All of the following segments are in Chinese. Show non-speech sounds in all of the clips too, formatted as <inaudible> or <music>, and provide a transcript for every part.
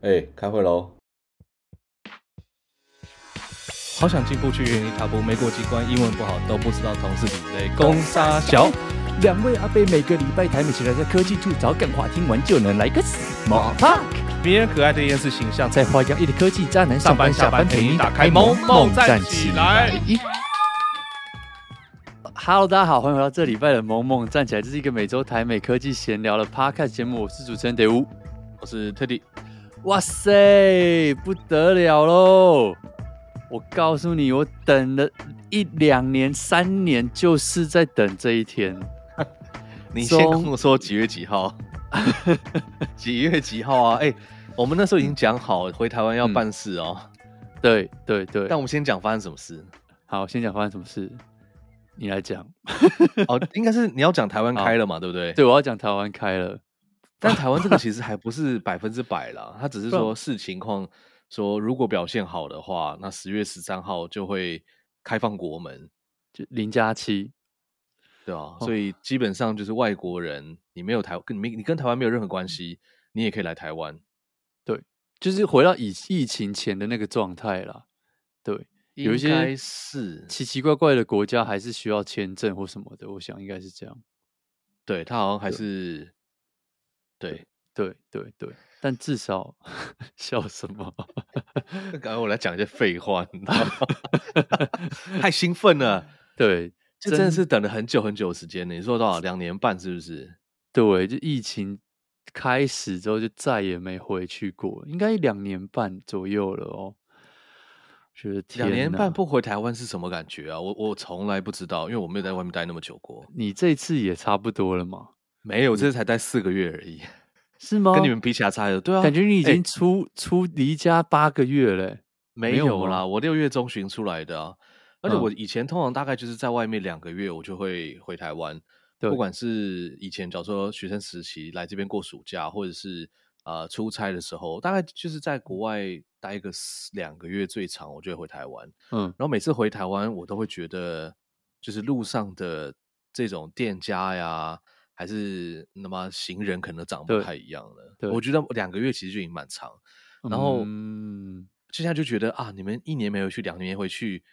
哎、欸，开会喽！好想进步去原地踏步，没过机关，英文不好都不知道同事比类。攻杀小，两位阿贝每个礼拜台美起来在科技处找干话，听完就能来个 small talk。迷人可爱的厌世形象，在花样一的科技渣男上班下班陪你打开萌萌站起来。Hello，大家好，欢迎回到这礼拜的萌萌站起来。这是一个每周台美科技闲聊的 podcast 节目，我是主持人德乌，我是 Teddy。哇塞，不得了喽！我告诉你，我等了一两年、三年，就是在等这一天。<laughs> 你先跟我说几月几号？<laughs> 几月几号啊？哎、欸，我们那时候已经讲好回台湾要办事哦。嗯、对对对，但我们先讲发生什么事。好，先讲发生什么事。你来讲。哦，应该是你要讲台湾开了嘛，<laughs> 对不对？对，我要讲台湾开了。但台湾这个 <laughs> 其实还不是百分之百啦，他只是说视情况，说如果表现好的话，那十月十三号就会开放国门，就零加七，对啊，所以基本上就是外国人，你没有台跟你你跟台湾没有任何关系，你也可以来台湾。对，就是回到以疫情前的那个状态啦。对，有一些是奇奇怪怪的国家还是需要签证或什么的，我想应该是这样。对，他好像还是。对对对对，但至少 <laughs> 笑什么？<laughs> 刚刚我来讲一些废话，你知道吗？<laughs> 太兴奋了。对，这真的是等了很久很久的时间呢。你说多少？两年半是不是？对，就疫情开始之后就再也没回去过，应该两年半左右了哦。觉得两年半不回台湾是什么感觉啊？我我从来不知道，因为我没有在外面待那么久过。你这次也差不多了吗？没有，这次才待四个月而已，是吗？跟你们比起来差的，对啊，感觉你已经出、欸、出离家八个月了。没有啦，我六月中旬出来的啊，而且我以前通常大概就是在外面两个月，我就会回台湾。不管是以前假如说学生时期来这边过暑假，或者是呃出差的时候，大概就是在国外待个两个月最长，我就会回台湾。嗯，然后每次回台湾，我都会觉得就是路上的这种店家呀。还是那么行人可能长不太一样了。我觉得两个月其实就已经蛮长。然后，嗯，现在就觉得啊，你们一年没有去，两年回去，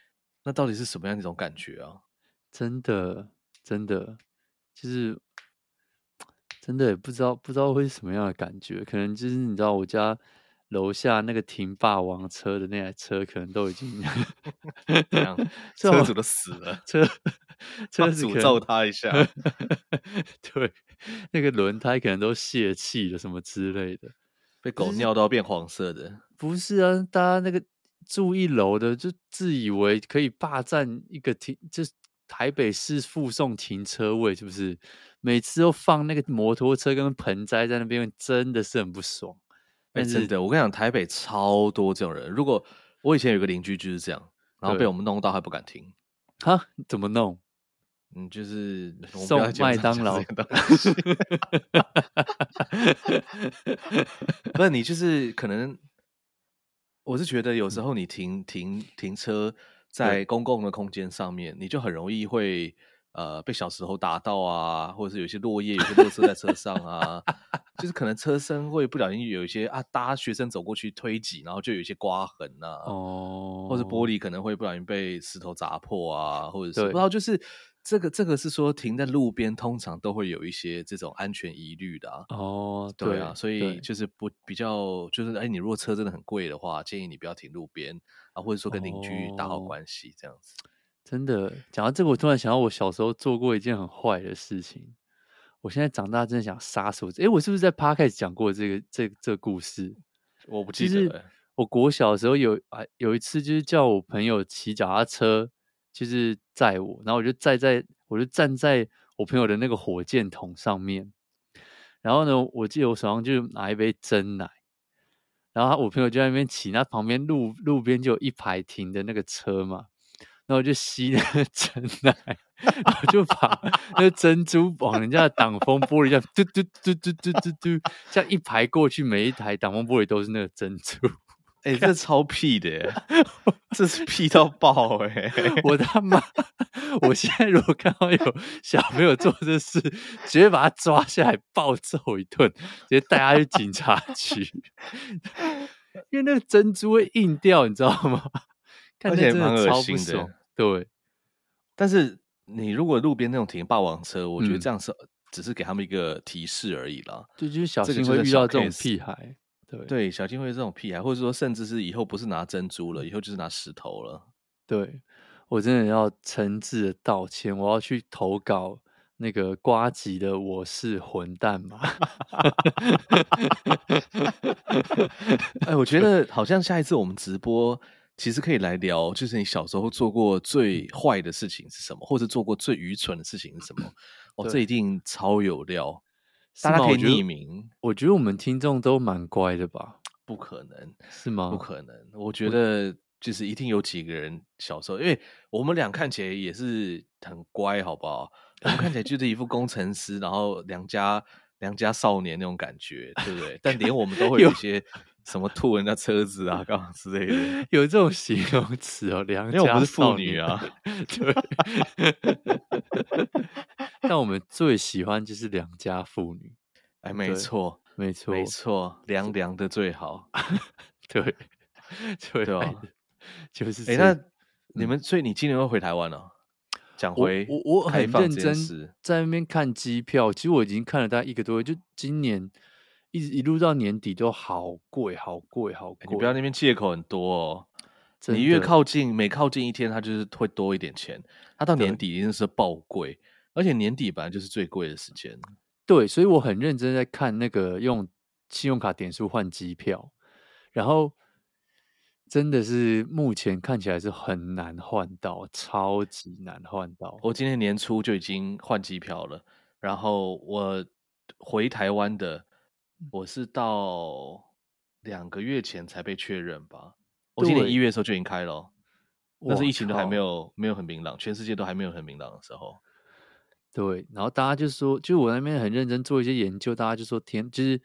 那到底是什么样一种感觉啊？真的，真的，就是真的也不知道，不知道会是什么样的感觉。可能就是你知道，我家楼下那个停霸王车的那台车，可能都已经 <laughs> 这样，<laughs> 车主都死了，<laughs> 车。车诅咒他一下，<laughs> 对，那个轮胎可能都泄气了，什么之类的，被狗尿到变黄色的。不是啊，大家那个住一楼的就自以为可以霸占一个停，就是台北市附送停车位，是不是？每次都放那个摩托车跟盆栽在那边，真的是很不爽。哎、欸，真的，我跟你讲，台北超多这种人。如果我以前有个邻居就是这样，然后被我们弄到还不敢停。哈？怎么弄？嗯，就是送麦当劳。<laughs> <laughs> 不是你，就是可能，我是觉得有时候你停停停车在公共的空间上面，你就很容易会呃被小石头打到啊，或者是有些落叶、有些垃圾在车上啊，就是可能车身会不小心有一些啊，搭学生走过去推挤，然后就有一些刮痕呐、啊，哦，或者玻璃可能会不小心被石头砸破啊，或者是不知道就是。这个这个是说停在路边，通常都会有一些这种安全疑虑的啊。哦，对啊，所以就是不比较，就是哎，你如果车真的很贵的话，建议你不要停路边啊，或者说跟邻居打好关系这样子。真的，讲到这个，我突然想到我小时候做过一件很坏的事情。我现在长大真的想杀死我。哎，我是不是在 Podcast 讲过这个这这个故事？我不记得。我国小的时候有啊，有一次就是叫我朋友骑脚踏车。就是载我，然后我就站在，我就站在我朋友的那个火箭筒上面。然后呢，我记得我手上就拿一杯真奶，然后我朋友就在那边骑，那旁边路路边就有一排停的那个车嘛，然后我就吸那个 <laughs> 真奶，然后就把那个珍珠往人家的挡风玻璃上嘟嘟嘟嘟嘟嘟嘟，这样一排过去，每一台挡风玻璃都是那个珍珠。哎、欸，这 <laughs> 超屁的，这是屁到爆哎！<laughs> 我他妈，我现在如果看到有小朋友做这事，直接把他抓下来暴揍一顿，直接带他去警察局，因为那个珍珠会硬掉，你知道吗？而且蛮恶心的。对，但是你如果路边那种停霸王车，我觉得这样是。嗯只是给他们一个提示而已啦，就就是小心会遇到这种屁孩，对对，小金会这种屁孩，或者说甚至是以后不是拿珍珠了，以后就是拿石头了。对，我真的要诚挚的道歉，我要去投稿那个瓜吉的我是混蛋嘛。<laughs> 哎，我觉得好像下一次我们直播。其实可以来聊，就是你小时候做过最坏的事情是什么，或者做过最愚蠢的事情是什么？哦，这一定超有料，大家可以匿名。我觉得我们听众都蛮乖的吧？不可能是吗？不可能。我觉得就是一定有几个人小时候，因为我们俩看起来也是很乖，好不好？我们看起来就是一副工程师，然后良家良家少年那种感觉，对不对？但连我们都会有一些。什么吐人家车子啊，干嘛之类的，<laughs> 有这种形容词哦。良家，因为我们是妇女啊，<laughs> 对。<laughs> <laughs> 但我们最喜欢就是良家妇女，哎，没错，没错，没错，凉凉的最好，<laughs> 对，<laughs> 对吧？就是哎，那你们，所以你今年会回台湾了？讲回我，我很认真在那边看机票，其实我已经看了大概一个多月，就今年。一直一路到年底都好贵，好贵，好贵！你不要那边借口很多哦。你越靠近，每靠近一天，它就是会多一点钱。它到年底一定是爆贵，而且年底本来就是最贵的时间。对，所以我很认真在看那个用信用卡点数换机票，然后真的是目前看起来是很难换到，超级难换到。我今年年初就已经换机票了，然后我回台湾的。我是到两个月前才被确认吧。我今年一月的时候就已经开了，那是疫情都还没有没有很明朗，全世界都还没有很明朗的时候。对，然后大家就说，就我那边很认真做一些研究，大家就说天，就是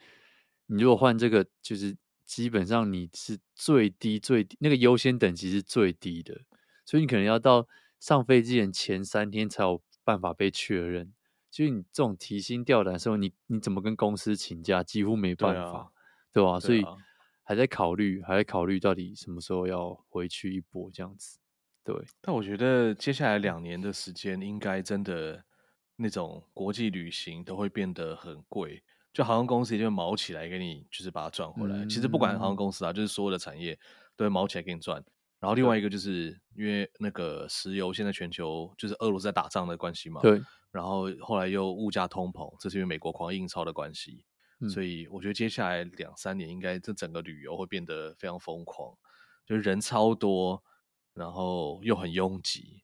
你如果换这个，就是基本上你是最低最低那个优先等级是最低的，所以你可能要到上飞机前前三天才有办法被确认。就你这种提心吊胆的时候，你你怎么跟公司请假？几乎没办法，对吧？所以还在考虑，还在考虑到底什么时候要回去一波这样子。对，但我觉得接下来两年的时间，应该真的那种国际旅行都会变得很贵，就航空公司一定会卯起来给你，就是把它赚回来。嗯、其实不管航空公司啊，就是所有的产业都会卯起来给你赚。然后另外一个就是因为那个石油现在全球就是俄罗斯在打仗的关系嘛，对。然后后来又物价通膨，这是因为美国狂印钞的关系，嗯、所以我觉得接下来两三年应该这整个旅游会变得非常疯狂，就是人超多，然后又很拥挤，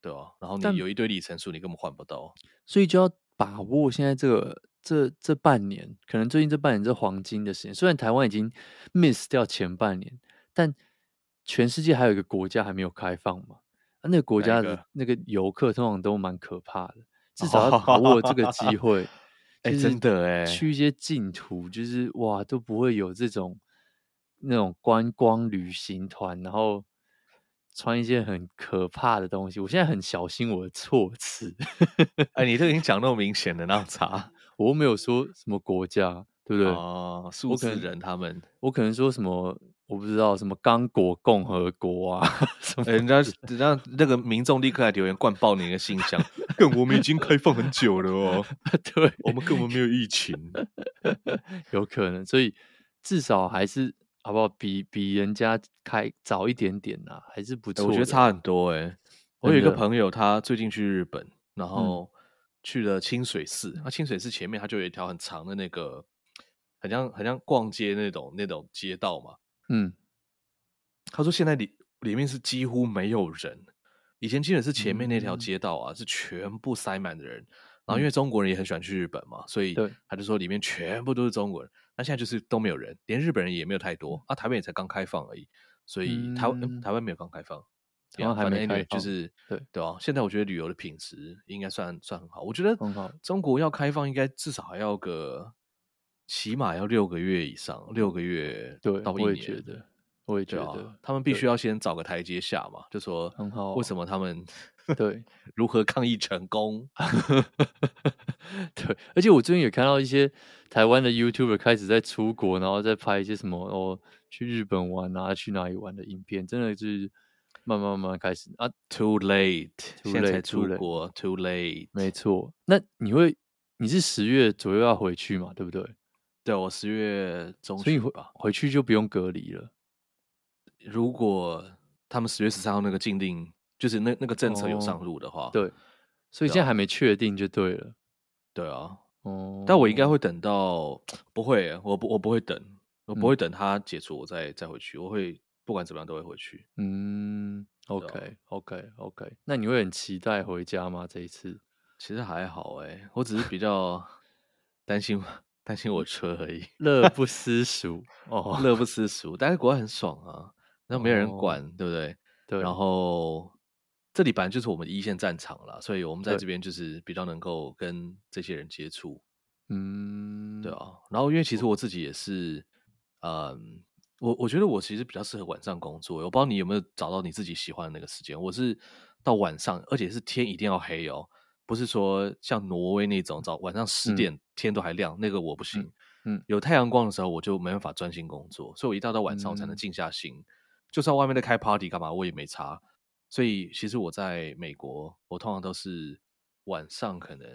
对吧？然后你有一堆里程数，你根本换不到，所以就要把握现在这个这这半年，可能最近这半年这黄金的时间。虽然台湾已经 miss 掉前半年，但全世界还有一个国家还没有开放嘛。那个国家的那个游客通常都蛮可怕的，至少要把握这个机 <laughs> 会。哎，真的哎，去一些净土，就是哇，都不会有这种那种观光旅行团，然后穿一些很可怕的东西。我现在很小心我的措辞。哎，你都已经讲那么明显了，那啥，<laughs> 我又没有说什么国家，对不对？哦，数字人他们，我可能说什么。我不知道什么刚果共和国啊，<laughs> 欸、人家人家那个民众立刻来留言灌爆你的信箱，<laughs> 我们已经开放很久了哦，<laughs> 对，我们根本没有疫情，有可能，所以至少还是好不好？比比人家开早一点点呐、啊，还是不错、欸。我觉得差很多哎、欸。我有一个朋友，他最近去日本，然后去了清水寺。那、嗯、清水寺前面，他就有一条很长的那个，很像很像逛街那种那种街道嘛。嗯，他说现在里里面是几乎没有人，以前基本是前面那条街道啊，是全部塞满的人。然后因为中国人也很喜欢去日本嘛，所以他就说里面全部都是中国人。那现在就是都没有人，连日本人也没有太多。啊，台湾也才刚开放而已，所以台湾台湾没有刚开放，然后还没开放，就是对对啊。现在我觉得旅游的品质应该算算很好。我觉得中国要开放，应该至少还要个。起码要六个月以上，六个月到一年。对，我也觉得，我也觉得，啊、他们必须要先找个台阶下嘛，就说很好，为什么他们对 <laughs> 如何抗议成功？<laughs> 对，而且我最近也看到一些台湾的 YouTuber 开始在出国，然后再拍一些什么哦，去日本玩啊，去哪里玩的影片，真的就是慢慢慢慢开始啊，Too late，, too late 现在才出国 too late，没错。那你会你是十月左右要回去嘛？对不对？对，我十月中旬吧，回去就不用隔离了。如果他们十月十三号那个禁令，就是那那个政策有上路的话，哦、对，所以现在还没确定就对了。对啊，哦，但我应该会等到，不会，我不我不会等，我不会等他解除我再、嗯、再回去，我会不管怎么样都会回去。嗯，OK OK OK，那你会很期待回家吗？这一次其实还好哎，我只是比较担心。担心我车而已，<laughs> 乐不思蜀哦，乐不 <laughs> 思蜀。但是国外很爽啊，然后没有人管，哦、对不对？对。然后这里本来就是我们的一线战场了，所以我们在这边就是比较能够跟这些人接触。嗯，对啊。然后因为其实我自己也是，嗯，我我觉得我其实比较适合晚上工作。我不知道你有没有找到你自己喜欢的那个时间。我是到晚上，而且是天一定要黑哦。不是说像挪威那种早晚上十点天都还亮，嗯、那个我不行。嗯，有太阳光的时候我就没办法专心工作，所以我一到到晚上我才能静下心。嗯、就算外面在开 party 干嘛，我也没差。所以其实我在美国，我通常都是晚上可能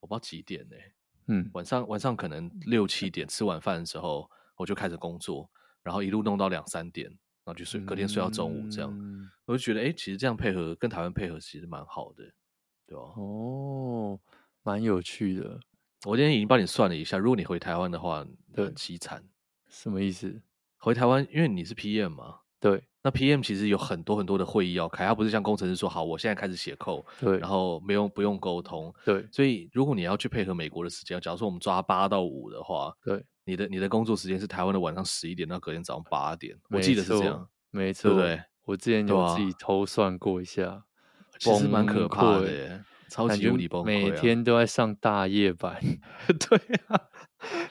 我不知道几点呢、欸。嗯，晚上晚上可能六七点吃晚饭的时候我就开始工作，然后一路弄到两三点，然后就睡，隔天睡到中午这样。嗯、我就觉得哎、欸，其实这样配合跟台湾配合其实蛮好的。哦，蛮有趣的。我今天已经帮你算了一下，如果你回台湾的话，很凄惨。什么意思？回台湾，因为你是 PM 嘛。对。那 PM 其实有很多很多的会议要开，他不是像工程师说好，我现在开始写 code，对，然后没用不用沟通。对。所以如果你要去配合美国的时间，假如说我们抓八到五的话，对，你的你的工作时间是台湾的晚上十一点到隔天早上八点，我记得是这样，没错，对不对？我之前有自己偷算过一下。其实蛮可怕的耶，超级无敌崩溃，每天都在上大夜班。<laughs> 对啊，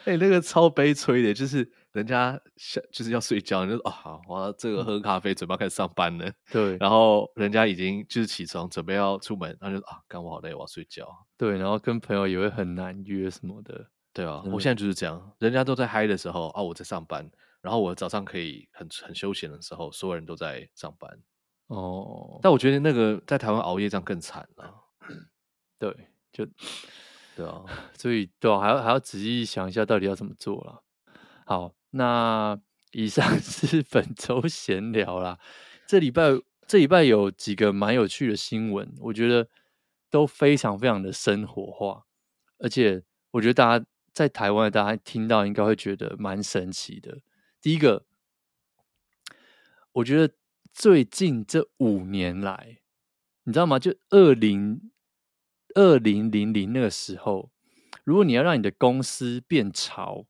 哎、欸，那个超悲催的，就是人家想就是要睡觉，你就说啊，我要这个喝咖啡，准备要开始上班了。对，<laughs> 然后人家已经就是起床准备要出门，然后就啊，干我好累，我要睡觉。对，然后跟朋友也会很难约什么的。对啊，我现在就是这样，人家都在嗨的时候啊，我在上班，然后我早上可以很很休闲的时候，所有人都在上班。哦，但我觉得那个在台湾熬夜这样更惨了。<clears throat> 对，就对啊，所以对啊，还要还要仔细想一下到底要怎么做了。好，那以上 <laughs> 是本周闲聊啦。这礼拜这礼拜有几个蛮有趣的新闻，我觉得都非常非常的生活化，而且我觉得大家在台湾，大家听到应该会觉得蛮神奇的。第一个，我觉得。最近这五年来，你知道吗？就二零二零零零那个时候，如果你要让你的公司变潮，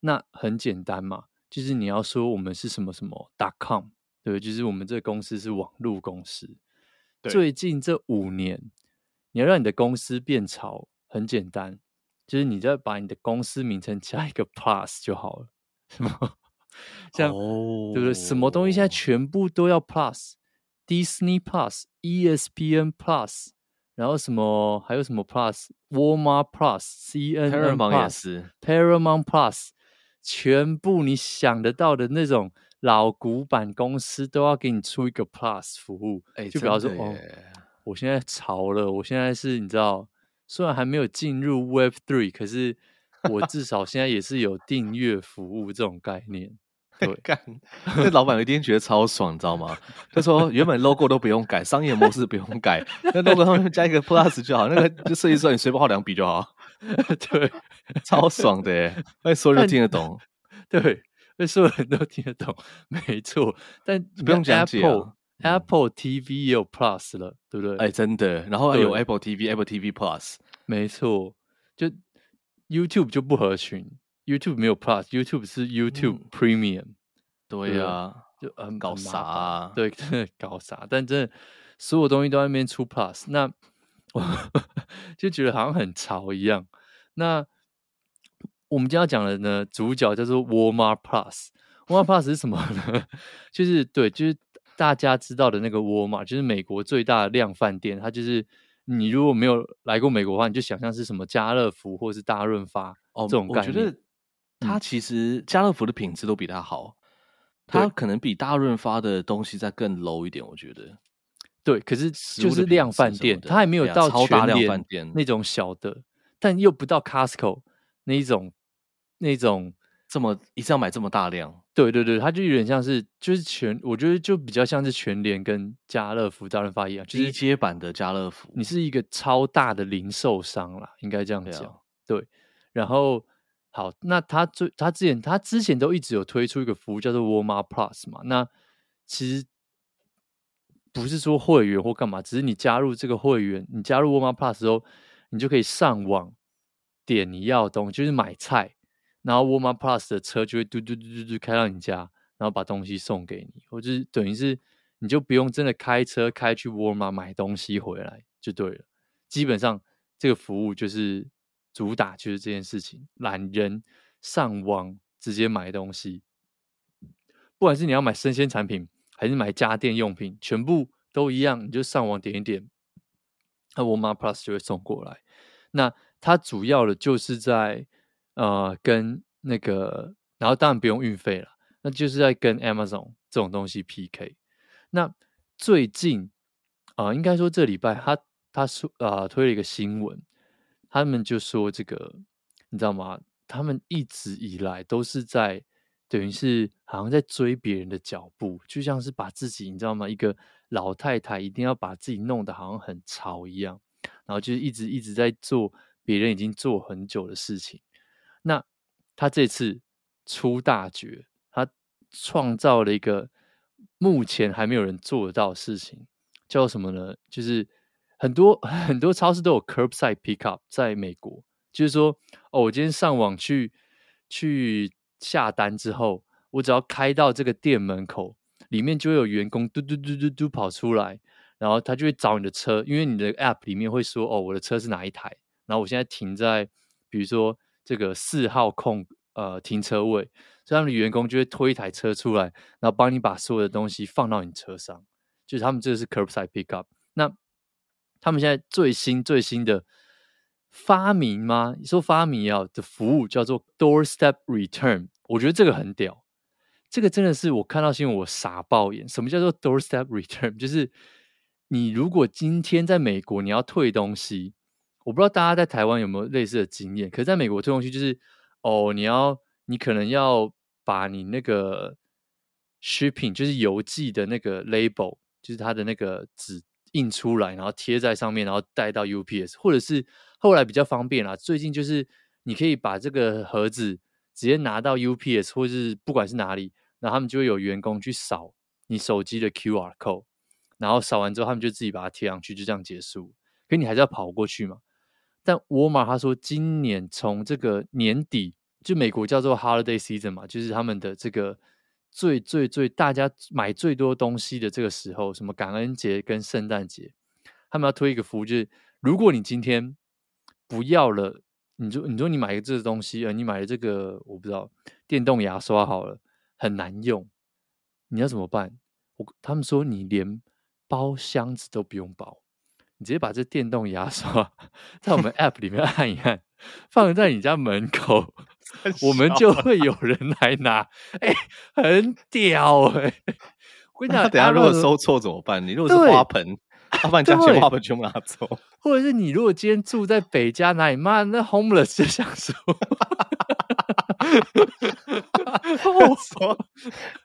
那很简单嘛，就是你要说我们是什么什么 .com，对，就是我们这个公司是网络公司。最近这五年，你要让你的公司变潮，很简单，就是你再把你的公司名称加一个 plus 就好了，是吗？像、oh. 对不对？什么东西现在全部都要 Plus，Disney Plus、ESPN Plus，然后什么还有什么 Plus，Walmart Plus、CNN Plus，Paramount Plus，全部你想得到的那种老古板公司都要给你出一个 Plus 服务。哎，就比方说哦，我现在潮了，我现在是你知道，虽然还没有进入 Web Three，可是我至少现在也是有订阅服务这种概念。对，<laughs> 干，那老板一定觉得超爽，你知道吗？他说原本 logo 都不用改，商业模式不用改，那 logo 上面加一个 plus 就好，那个就设计师你随便画两笔就好。<laughs> 对，超爽的耶，那所有人都听得懂。<laughs> 对，那所有人都听得懂，没错。但不用讲解啊，Apple TV 也有 plus 了，对不对？哎，真的。然后有 Apple TV，Apple TV Plus，没错。就 YouTube 就不合群。YouTube 没有 Plus，YouTube 是 YouTube Premium，嗯。对呀，啊，就很搞啥，啊？对，真 <laughs> 的搞啥？但真的所有东西都在那边出 Plus，那我 <laughs> 就觉得好像很潮一样。那我们今天要讲的呢，主角叫做 Walmart Plus。Walmart Plus 是什么呢？<laughs> 就是对，就是大家知道的那个 Walmart，就是美国最大的量贩店。它就是你如果没有来过美国的话，你就想象是什么家乐福或是大润发哦这种概念。我觉得它其实家乐福的品质都比它好，它可能比大润发的东西再更 low 一点。我觉得对，可是就是量贩店，它还没有到超大量贩店那种小的，但又不到 Costco 那一种那种。这么一次要买这么大量？对对对，它就有点像是就是全，我觉得就比较像是全联跟家乐福、大润发一样，就是低阶版的家乐福。你是一个超大的零售商啦，应该这样讲。对，然后好，那他最他之前他之前都一直有推出一个服务叫做 Walmart Plus 嘛，那其实不是说会员或干嘛，只是你加入这个会员，你加入 Walmart Plus 之后，你就可以上网点你要的东西，就是买菜。然后 Walmart Plus 的车就会嘟嘟嘟嘟嘟开到你家，然后把东西送给你，或者是等于是你就不用真的开车开去 Walmart 买东西回来就对了。基本上这个服务就是主打就是这件事情，懒人上网直接买东西，不管是你要买生鲜产品还是买家电用品，全部都一样，你就上网点一点，那沃尔玛 Plus 就会送过来。那它主要的就是在。呃，跟那个，然后当然不用运费了，那就是在跟 Amazon 这种东西 PK。那最近啊、应该说这礼拜他他说啊、推了一个新闻，他们就说这个，你知道吗？他们一直以来都是在等于是好像在追别人的脚步，就像是把自己你知道吗？一个老太太一定要把自己弄得好像很潮一样，然后就是一直一直在做别人已经做很久的事情。那他这次出大绝，他创造了一个目前还没有人做得到的事情，叫什么呢？就是很多 <laughs> 很多超市都有 curbside pickup，在美国，就是说，哦，我今天上网去去下单之后，我只要开到这个店门口，里面就会有员工嘟嘟嘟嘟嘟跑出来，然后他就会找你的车，因为你的 app 里面会说，哦，我的车是哪一台，然后我现在停在，比如说。这个四号空呃停车位，所以他们的员工就会推一台车出来，然后帮你把所有的东西放到你车上。就是他们这个是 curbside pickup。那他们现在最新最新的发明吗？你说发明啊的服务叫做 doorstep return，我觉得这个很屌。这个真的是我看到新闻我傻爆眼。什么叫做 doorstep return？就是你如果今天在美国你要退东西。我不知道大家在台湾有没有类似的经验，可是在美国退东西就是，哦，你要你可能要把你那个 shipping 就是邮寄的那个 label，就是它的那个纸印出来，然后贴在上面，然后带到 UPS，或者是后来比较方便啦，最近就是你可以把这个盒子直接拿到 UPS，或者是不管是哪里，然后他们就会有员工去扫你手机的 QR code，然后扫完之后他们就自己把它贴上去，就这样结束。可你还是要跑过去嘛？但沃尔玛他说，今年从这个年底，就美国叫做 Holiday Season 嘛，就是他们的这个最最最大家买最多东西的这个时候，什么感恩节跟圣诞节，他们要推一个服务，就是如果你今天不要了，你说你说你买个这个东西，呃，你买了这个我不知道电动牙刷好了，很难用，你要怎么办？我他们说你连包箱子都不用包。你直接把这电动牙刷 <laughs> 在我们 App 里面按一按，放在你家门口，我们就会有人来拿。哎、欸，很屌哎、欸！我跟你讲，等下如果收错怎么办？你如果是花盆，他把你家全花盆全部拿走，或者是你如果今天住在北加哪里，妈那 homeless 就想说。<laughs> 我说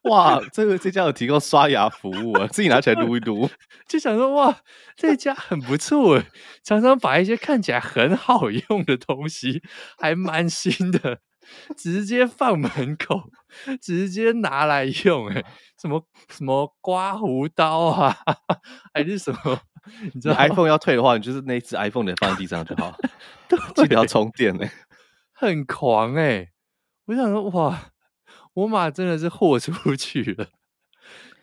哇，这个这家有提供刷牙服务啊，自己拿起来撸一撸，<laughs> 就想说哇，这家很不错诶，常常把一些看起来很好用的东西，还蛮新的，直接放门口，<laughs> 直接拿来用诶，什么什么刮胡刀啊，<laughs> 还是什么？<laughs> 你知道 iPhone 要退的话，你就是那一只 iPhone 的放在地上就好，记得要充电诶，很狂诶。我想说，哇，我妈真的是豁出去了，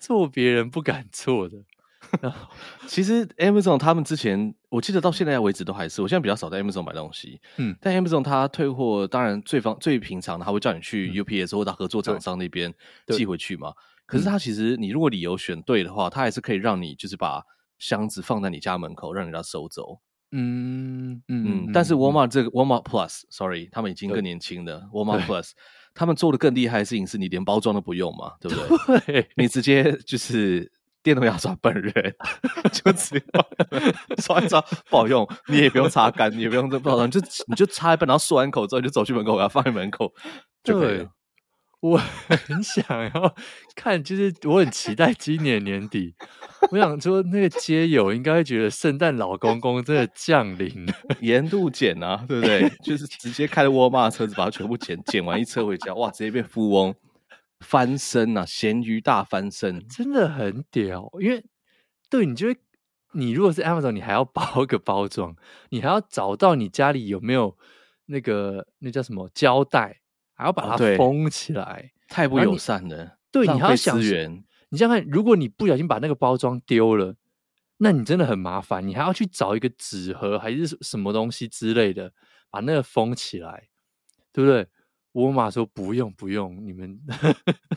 做别人不敢做的。<laughs> 其实 Amazon 他们之前，我记得到现在为止都还是，我现在比较少在 Amazon 买东西。嗯，但 Amazon 它退货，当然最方最平常的，他会叫你去 UPS 或者合作厂商那边寄回去嘛。可是它其实你如果理由选对的话，它还是可以让你就是把箱子放在你家门口，让人家收走。嗯嗯嗯。但是 Walmart 这个 Walmart Plus，sorry，他们已经更年轻的 Walmart Plus，他们做的更厉害的事情是你连包装都不用嘛，对不对？<laughs> 对，你直接就是。电动牙刷本人 <laughs> 就只要刷一刷不好用，你也不用擦干，你也不用这不好用，就你就擦一半，然后漱完口之后你就走去门口，给它放在门口就可以了。我很想要看，就是我很期待今年年底，我想说那个街友应该会觉得圣诞老公公真的降临了，盐度减啊，对不对？就是直接开着沃尔玛的车子把它全部捡捡完一车回家，哇，直接变富翁。翻身啊，咸鱼大翻身，真的很屌。因为对你就会，你如果是 Amazon，你还要 <laughs> 包个包装，你还要找到你家里有没有那个那叫什么胶带，还要把它封起来，哦、太不友善了。对，你还要想资源。你想想看，如果你不小心把那个包装丢了，那你真的很麻烦，你还要去找一个纸盒还是什么东西之类的，把那个封起来，对不对？沃尔玛说不用不用，你们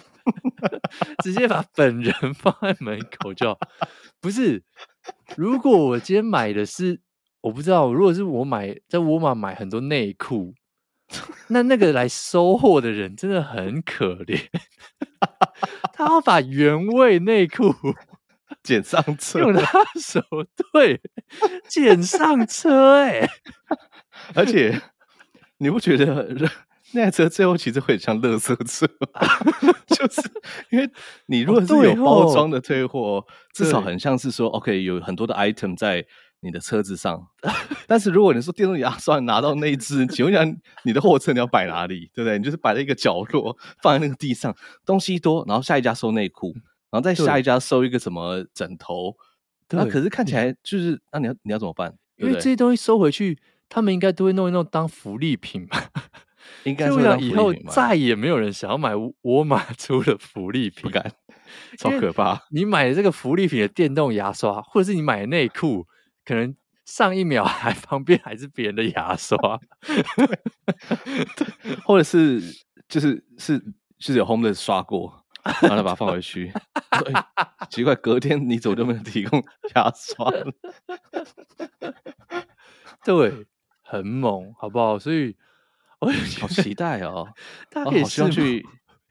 <laughs> 直接把本人放在门口就好。不是，如果我今天买的是，我不知道，如果是我买在沃尔玛买很多内裤，那那个来收货的人真的很可怜，<laughs> 他要把原味内裤捡上车，用他手对捡上车，哎，而且你不觉得？那台车最后其实会像垃圾车，<laughs> 就是因为你如果是有包装的退货，哦、至少很像是说，OK，有很多的 item 在你的车子上。<laughs> 但是如果你说电动牙刷拿到那一只，请问一下，你的货车你要摆哪里？对不对？你就是摆在一个角落，放在那个地上，东西多，然后下一家收内裤，然后再下一家收一个什么枕头，那可是看起来就是，那你要你要怎么办？因为这些东西收回去，他们应该都会弄一弄当福利品吧。应该是以后再也没有人想要买沃尔玛出的福利品，不敢，<laughs> 超可怕！你买的这个福利品的电动牙刷，或者是你买的内裤，可能上一秒还 <laughs> 旁边还是别人的牙刷，或者是就是是就是有 homeless 刷过，然后再把它放回去。欸、奇怪，隔天你怎么就没有提供牙刷？<laughs> 对，很猛，好不好？所以。好期待哦！大家可以上去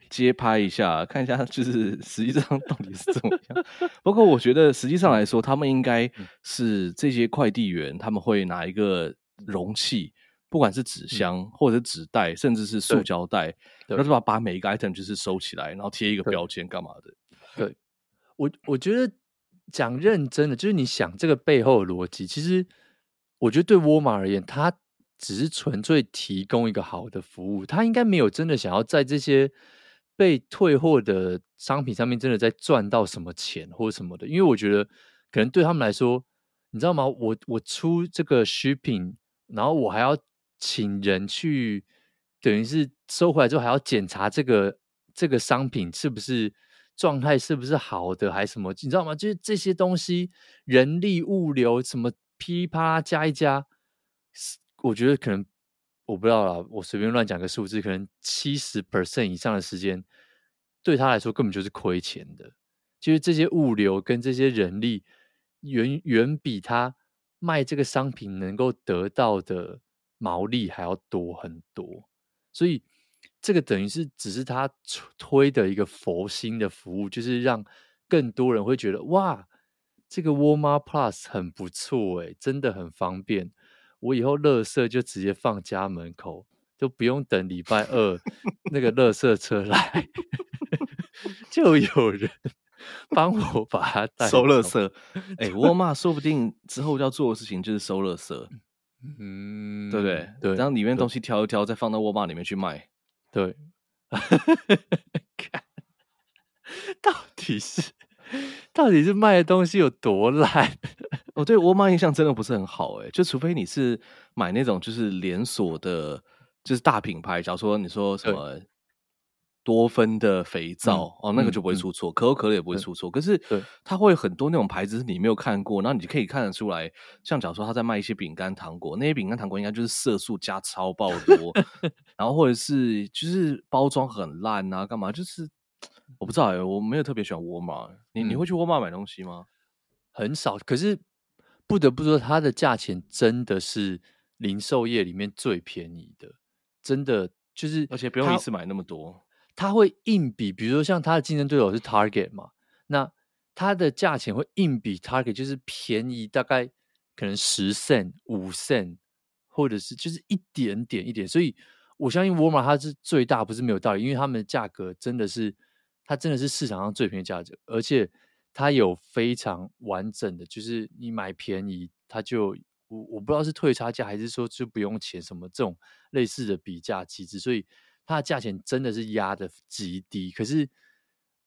街拍一下，看一下，就是 <laughs> 实际上到底是怎么样。不过我觉得实际上来说，他们应该是这些快递员，他们会拿一个容器，不管是纸箱或者纸袋，甚至是塑胶袋，然后把把每一个 item 就是收起来，然后贴一个标签干嘛的。对，我我觉得讲认真的，就是你想这个背后的逻辑，其实我觉得对沃尔玛而言，它。只是纯粹提供一个好的服务，他应该没有真的想要在这些被退货的商品上面真的在赚到什么钱或什么的。因为我觉得可能对他们来说，你知道吗？我我出这个 shipping，然后我还要请人去，等于是收回来之后还要检查这个这个商品是不是状态是不是好的，还是什么？你知道吗？就是这些东西，人力物流什么噼啪啦加一加。我觉得可能我不知道啦，我随便乱讲个数字，可能七十 percent 以上的时间对他来说根本就是亏钱的。其实这些物流跟这些人力远远比他卖这个商品能够得到的毛利还要多很多。所以这个等于是只是他推的一个佛心的服务，就是让更多人会觉得哇，这个 Walmart Plus 很不错诶，真的很方便。我以后垃圾就直接放家门口，就不用等礼拜二那个垃圾车来，<laughs> 就有人 <laughs> 帮我把它带收垃圾。哎、欸，沃尔玛说不定之后要做的事情就是收垃圾，嗯，对不对？对，然后里面东西挑一挑，再放到沃尔玛里面去卖。对，<laughs> 看到底是到底是卖的东西有多烂？我对沃尔玛印象真的不是很好哎，就除非你是买那种就是连锁的，就是大品牌，假如说你说什么多芬的肥皂、嗯、哦，那个就不会出错，嗯、可口可乐也不会出错。可是它会很多那种牌子是你没有看过，然后你可以看得出来，像假如说他在卖一些饼干糖果，那些饼干糖果应该就是色素加超爆多，<laughs> 然后或者是就是包装很烂啊，干嘛？就是我不知道哎、欸，我没有特别喜欢沃尔玛。你你会去沃尔玛买东西吗？很少，可是不得不说，它的价钱真的是零售业里面最便宜的，真的就是，而且不用一次买那么多。它会硬比，比如说像它的竞争对手是 Target 嘛，那它的价钱会硬比 Target 就是便宜大概可能十 cent、五 cent，或者是就是一点点一点。所以我相信沃尔玛它是最大，不是没有道理，因为他们的价格真的是它真的是市场上最便宜的价格，而且它有非常完整的，就是你买便宜，它就我我不知道是退差价还是说就不用钱什么这种类似的比价机制，所以。它的价钱真的是压的极低，可是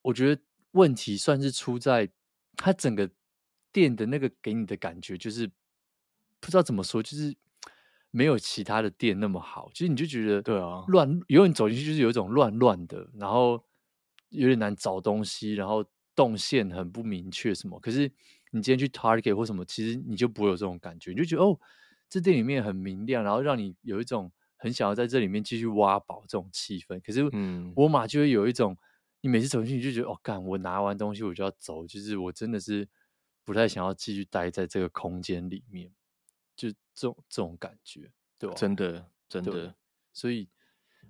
我觉得问题算是出在它整个店的那个给你的感觉，就是不知道怎么说，就是没有其他的店那么好。其实你就觉得，对啊，乱，有人走进去就是有一种乱乱的，然后有点难找东西，然后动线很不明确什么。可是你今天去 Target 或什么，其实你就不会有这种感觉，你就觉得哦，这店里面很明亮，然后让你有一种。很想要在这里面继续挖宝这种气氛，可是沃尔玛就会有一种，嗯、你每次走进去你就觉得哦，干，我拿完东西我就要走，就是我真的是不太想要继续待在这个空间里面，就这种这种感觉，对吧？真的，真的，所以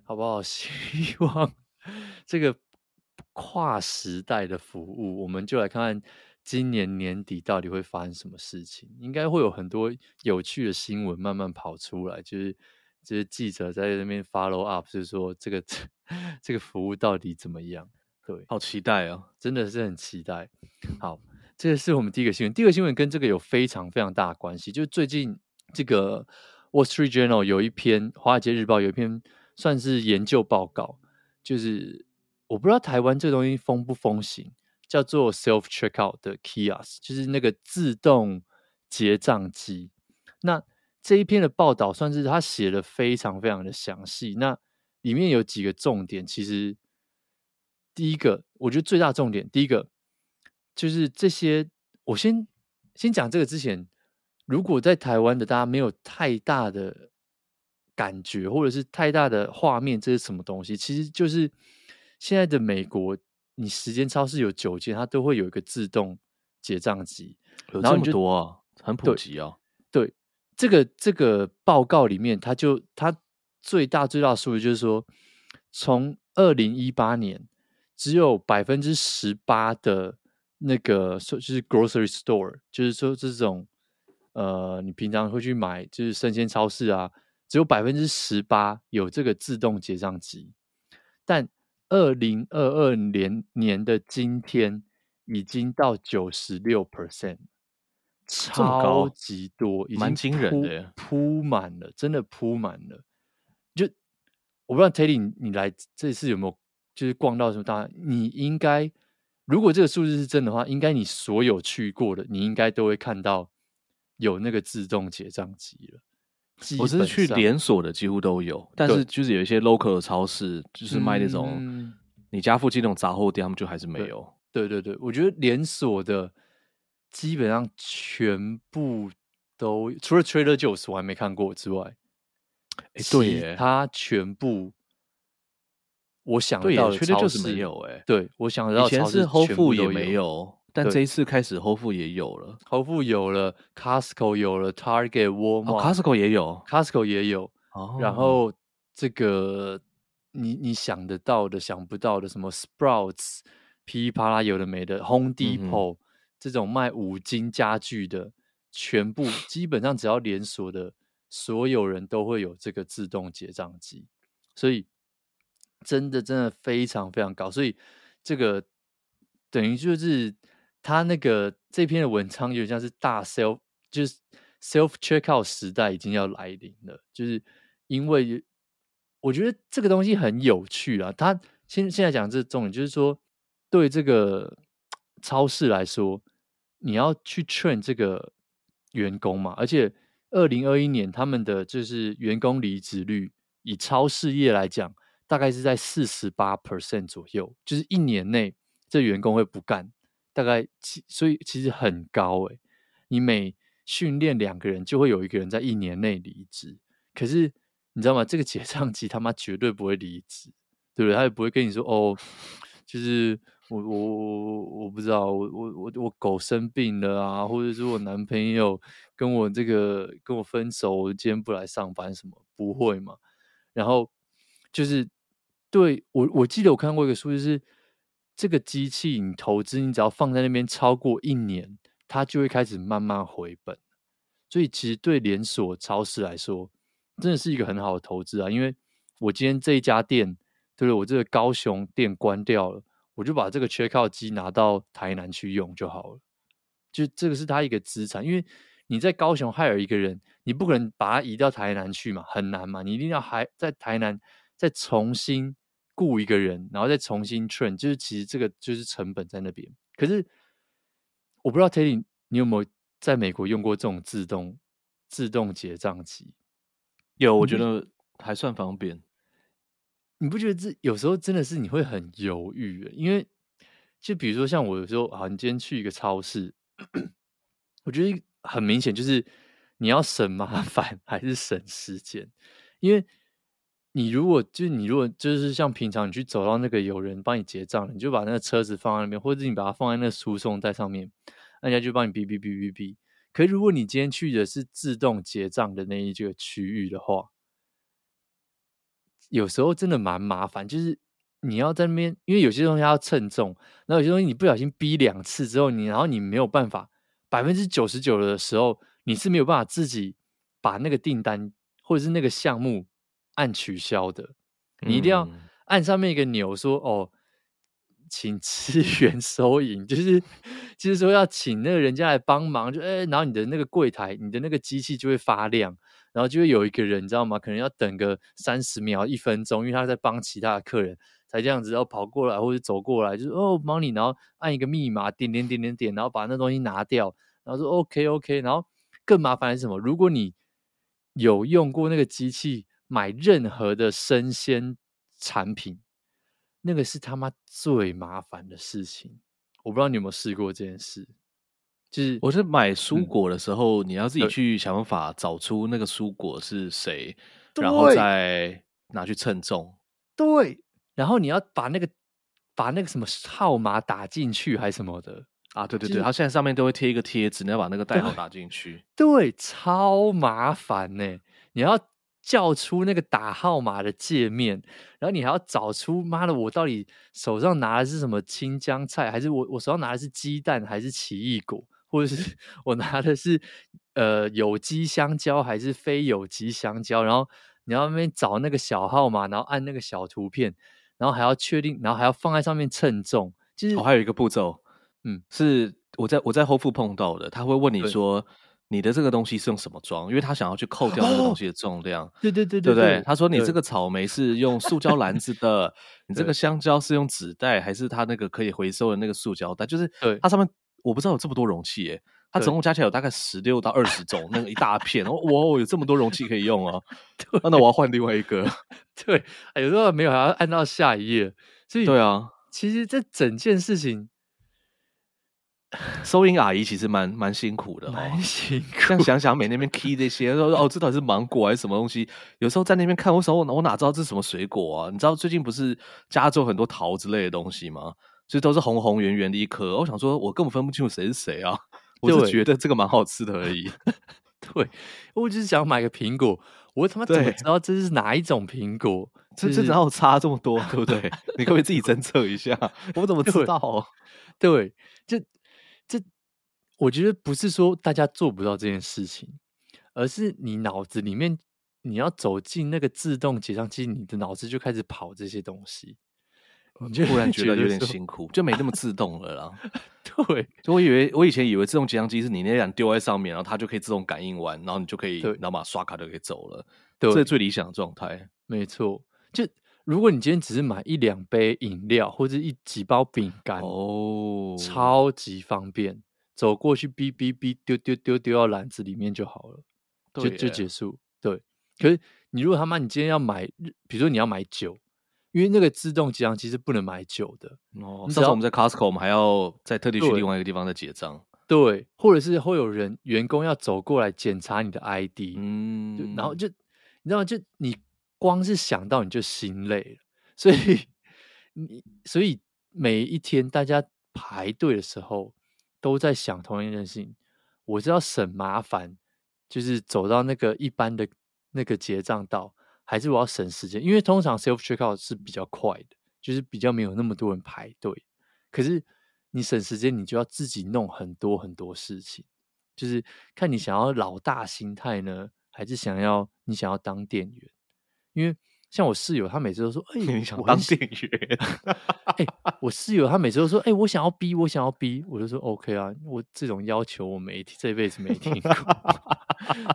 好不好？<laughs> 希望这个跨时代的服务，我们就来看看今年年底到底会发生什么事情，应该会有很多有趣的新闻慢慢跑出来，就是。这些记者在那边 follow up，就是说这个 <laughs> 这个服务到底怎么样？对，好期待哦，真的是很期待。好，这个是我们第一个新闻。第二个新闻跟这个有非常非常大的关系，就是最近这个 Wall Street Journal 有一篇，华尔街日报有一篇算是研究报告，就是我不知道台湾这个东西风不风行，叫做 self checkout 的 kiosk，就是那个自动结账机。那这一篇的报道算是他写的非常非常的详细，那里面有几个重点。其实第一个，我觉得最大重点，第一个就是这些。我先先讲这个之前，如果在台湾的大家没有太大的感觉，或者是太大的画面，这是什么东西？其实就是现在的美国，你十间超市有九间，它都会有一个自动结账机，有这么多啊，很普及啊，对。这个这个报告里面，它就它最大最大的数据就是说，从二零一八年只有百分之十八的那个就是 grocery store，就是说这种呃，你平常会去买就是生鲜超市啊，只有百分之十八有这个自动结账机，但二零二二年年的今天已经到九十六 percent。超级多，蛮惊人的，铺满了，真的铺满了。就我不知道 Teddy，你，你来这次有没有就是逛到什么大？你应该如果这个数字是真的话，应该你所有去过的，你应该都会看到有那个自动结账机了。我是去连锁的，几乎都有，但是就是有一些 local 的超市，就是卖那种你家附近那种杂货店，他们就还是没有。对对对，我觉得连锁的。基本上全部都除了 Trader Joe's 我还没看过之外，哎，对耶，他全部我想到的超市没有哎，对，我想得到以前是 Whole Foods 也没有，但这一次开始 Whole Foods 也有了，Whole Foods 有了，Costco 有了，Target、Walmart，Costco 也有，Costco 也有，然后这个你你想得到的、想不到的，什么 Sprouts、噼里啪啦有的没的，Home Depot。这种卖五金家具的，全部基本上只要连锁的，所有人都会有这个自动结账机，所以真的真的非常非常高，所以这个等于就是他那个这篇的文章有点像是大 self，就是 self checkout 时代已经要来临了，就是因为我觉得这个东西很有趣啊，他现现在讲这重点就是说对这个。超市来说，你要去 train 这个员工嘛？而且二零二一年他们的就是员工离职率，以超市业来讲，大概是在四十八 percent 左右，就是一年内这员工会不干，大概其所以其实很高诶。你每训练两个人，就会有一个人在一年内离职。可是你知道吗？这个结账机他妈绝对不会离职，对不对？他也不会跟你说哦，就是我我我我不知道，我我我我狗生病了啊，或者是我男朋友跟我这个跟我分手，我今天不来上班什么，不会嘛？然后就是。对我，我记得我看过一个数据是，这个机器你投资，你只要放在那边超过一年，它就会开始慢慢回本。所以其实对连锁超市来说，真的是一个很好的投资啊。因为我今天这一家店，对不对？我这个高雄店关掉了，我就把这个缺靠机拿到台南去用就好了。就这个是他一个资产，因为你在高雄还有一个人，你不可能把它移到台南去嘛，很难嘛。你一定要还在台南。再重新雇一个人，然后再重新 train，就是其实这个就是成本在那边。可是我不知道 Teddy，你有没有在美国用过这种自动自动结账机？有，我觉得还算方便。你不觉得这有时候真的是你会很犹豫？因为就比如说像我有时候啊，你今天去一个超市，我觉得很明显就是你要省麻烦还是省时间，因为。你如果就是你如果就是像平常你去走到那个有人帮你结账，你就把那个车子放在那边，或者你把它放在那输送带上面，人家就帮你哔哔哔哔哔。可是如果你今天去的是自动结账的那一个区域的话，有时候真的蛮麻烦，就是你要在那边，因为有些东西要称重，然后有些东西你不小心哔两次之后，你然后你没有办法百分之九十九的时候，你是没有办法自己把那个订单或者是那个项目。按取消的，你一定要按上面一个钮说、嗯、哦，请支援收银，就是就是说要请那个人家来帮忙，就哎，然后你的那个柜台，你的那个机器就会发亮，然后就会有一个人，你知道吗？可能要等个三十秒、一分钟，因为他在帮其他的客人，才这样子然后跑过来或者走过来，就是哦，帮你，然后按一个密码，点点点点点，然后把那东西拿掉，然后说 OK OK，然后更麻烦的是什么？如果你有用过那个机器。买任何的生鲜产品，那个是他妈最麻烦的事情。我不知道你有没有试过这件事。就是我是买蔬果的时候，嗯、你要自己去想办法找出那个蔬果是谁，然后再拿去称重。对，然后你要把那个把那个什么号码打进去，还是什么的啊？对对对，它现在上面都会贴一个贴纸，你要把那个代号打进去。对，对，超麻烦呢。你要。叫出那个打号码的界面，然后你还要找出妈的，我到底手上拿的是什么青江菜，还是我我手上拿的是鸡蛋，还是奇异果，或者是我拿的是呃有机香蕉，还是非有机香蕉？然后你要那边找那个小号码，然后按那个小图片，然后还要确定，然后还要放在上面称重。其实我还有一个步骤，嗯，是我在我在 Whole Foods 碰到的，他会问你说。你的这个东西是用什么装？因为他想要去扣掉那个东西的重量。哦、对对对对，对不对？他说你这个草莓是用塑胶篮子的，你这个香蕉是用纸袋，还是他那个可以回收的那个塑胶袋？就是它上面我不知道有这么多容器耶，它总共加起来有大概十六到二十种，那个一大片。哇，有这么多容器可以用 <laughs> 啊！那我要换另外一个。对，有时候没有还要按到下一页。所以对啊，其实这整件事情。<laughs> 收银阿姨其实蛮蛮辛苦的，蛮辛苦。像想想每那边 key 这些，说哦，这到底是芒果还是什么东西？有时候在那边看，我说我我哪知道这是什么水果啊？你知道最近不是加州很多桃之类的东西吗？所以都是红红圆圆的一颗。我想说，我根本分不清楚谁是谁啊！<laughs> 我就觉得这个蛮好吃的而已。<laughs> 对，我就是想买个苹果，我他妈怎么知道这是哪一种苹果？这这哪有差这么多，对不对？你可不可以自己侦测一下？我怎么知道？对，就。我觉得不是说大家做不到这件事情，而是你脑子里面你要走进那个自动结账机，你的脑子就开始跑这些东西，你就突然觉得有点辛苦，<laughs> 就没那么自动了啦。<laughs> 对，就我以为我以前以为自动结账机是你那样丢在上面，然后它就可以自动感应完，然后你就可以，然后把刷卡就可以走了，对，这是最理想的状态。没错，就如果你今天只是买一两杯饮料或者一几包饼干，哦，超级方便。走过去，哔哔哔，丢丢丢丢到篮子里面就好了，就就结束。对，可是你如果他妈你今天要买，比如说你要买酒，因为那个自动结账其实不能买酒的。哦，上次我们在 Costco，我们还要再特地去另外一个地方再结账。对，或者是会有人员工要走过来检查你的 ID，嗯，然后就你知道，就你光是想到你就心累了，所以 <laughs> 你所以每一天大家排队的时候都在想同一件事情，我是要省麻烦，就是走到那个一般的那个结账道，还是我要省时间？因为通常 self checkout 是比较快的，就是比较没有那么多人排队，可是。你省时间，你就要自己弄很多很多事情，就是看你想要老大心态呢，还是想要你想要当店员？因为像我室友，他每次都说：“哎、欸，你想当店员？” <laughs> 哎、欸，我室友他每次都说：“哎、欸，我想要逼，我想要逼。”我就说：“OK 啊，我这种要求我没这辈子没听过，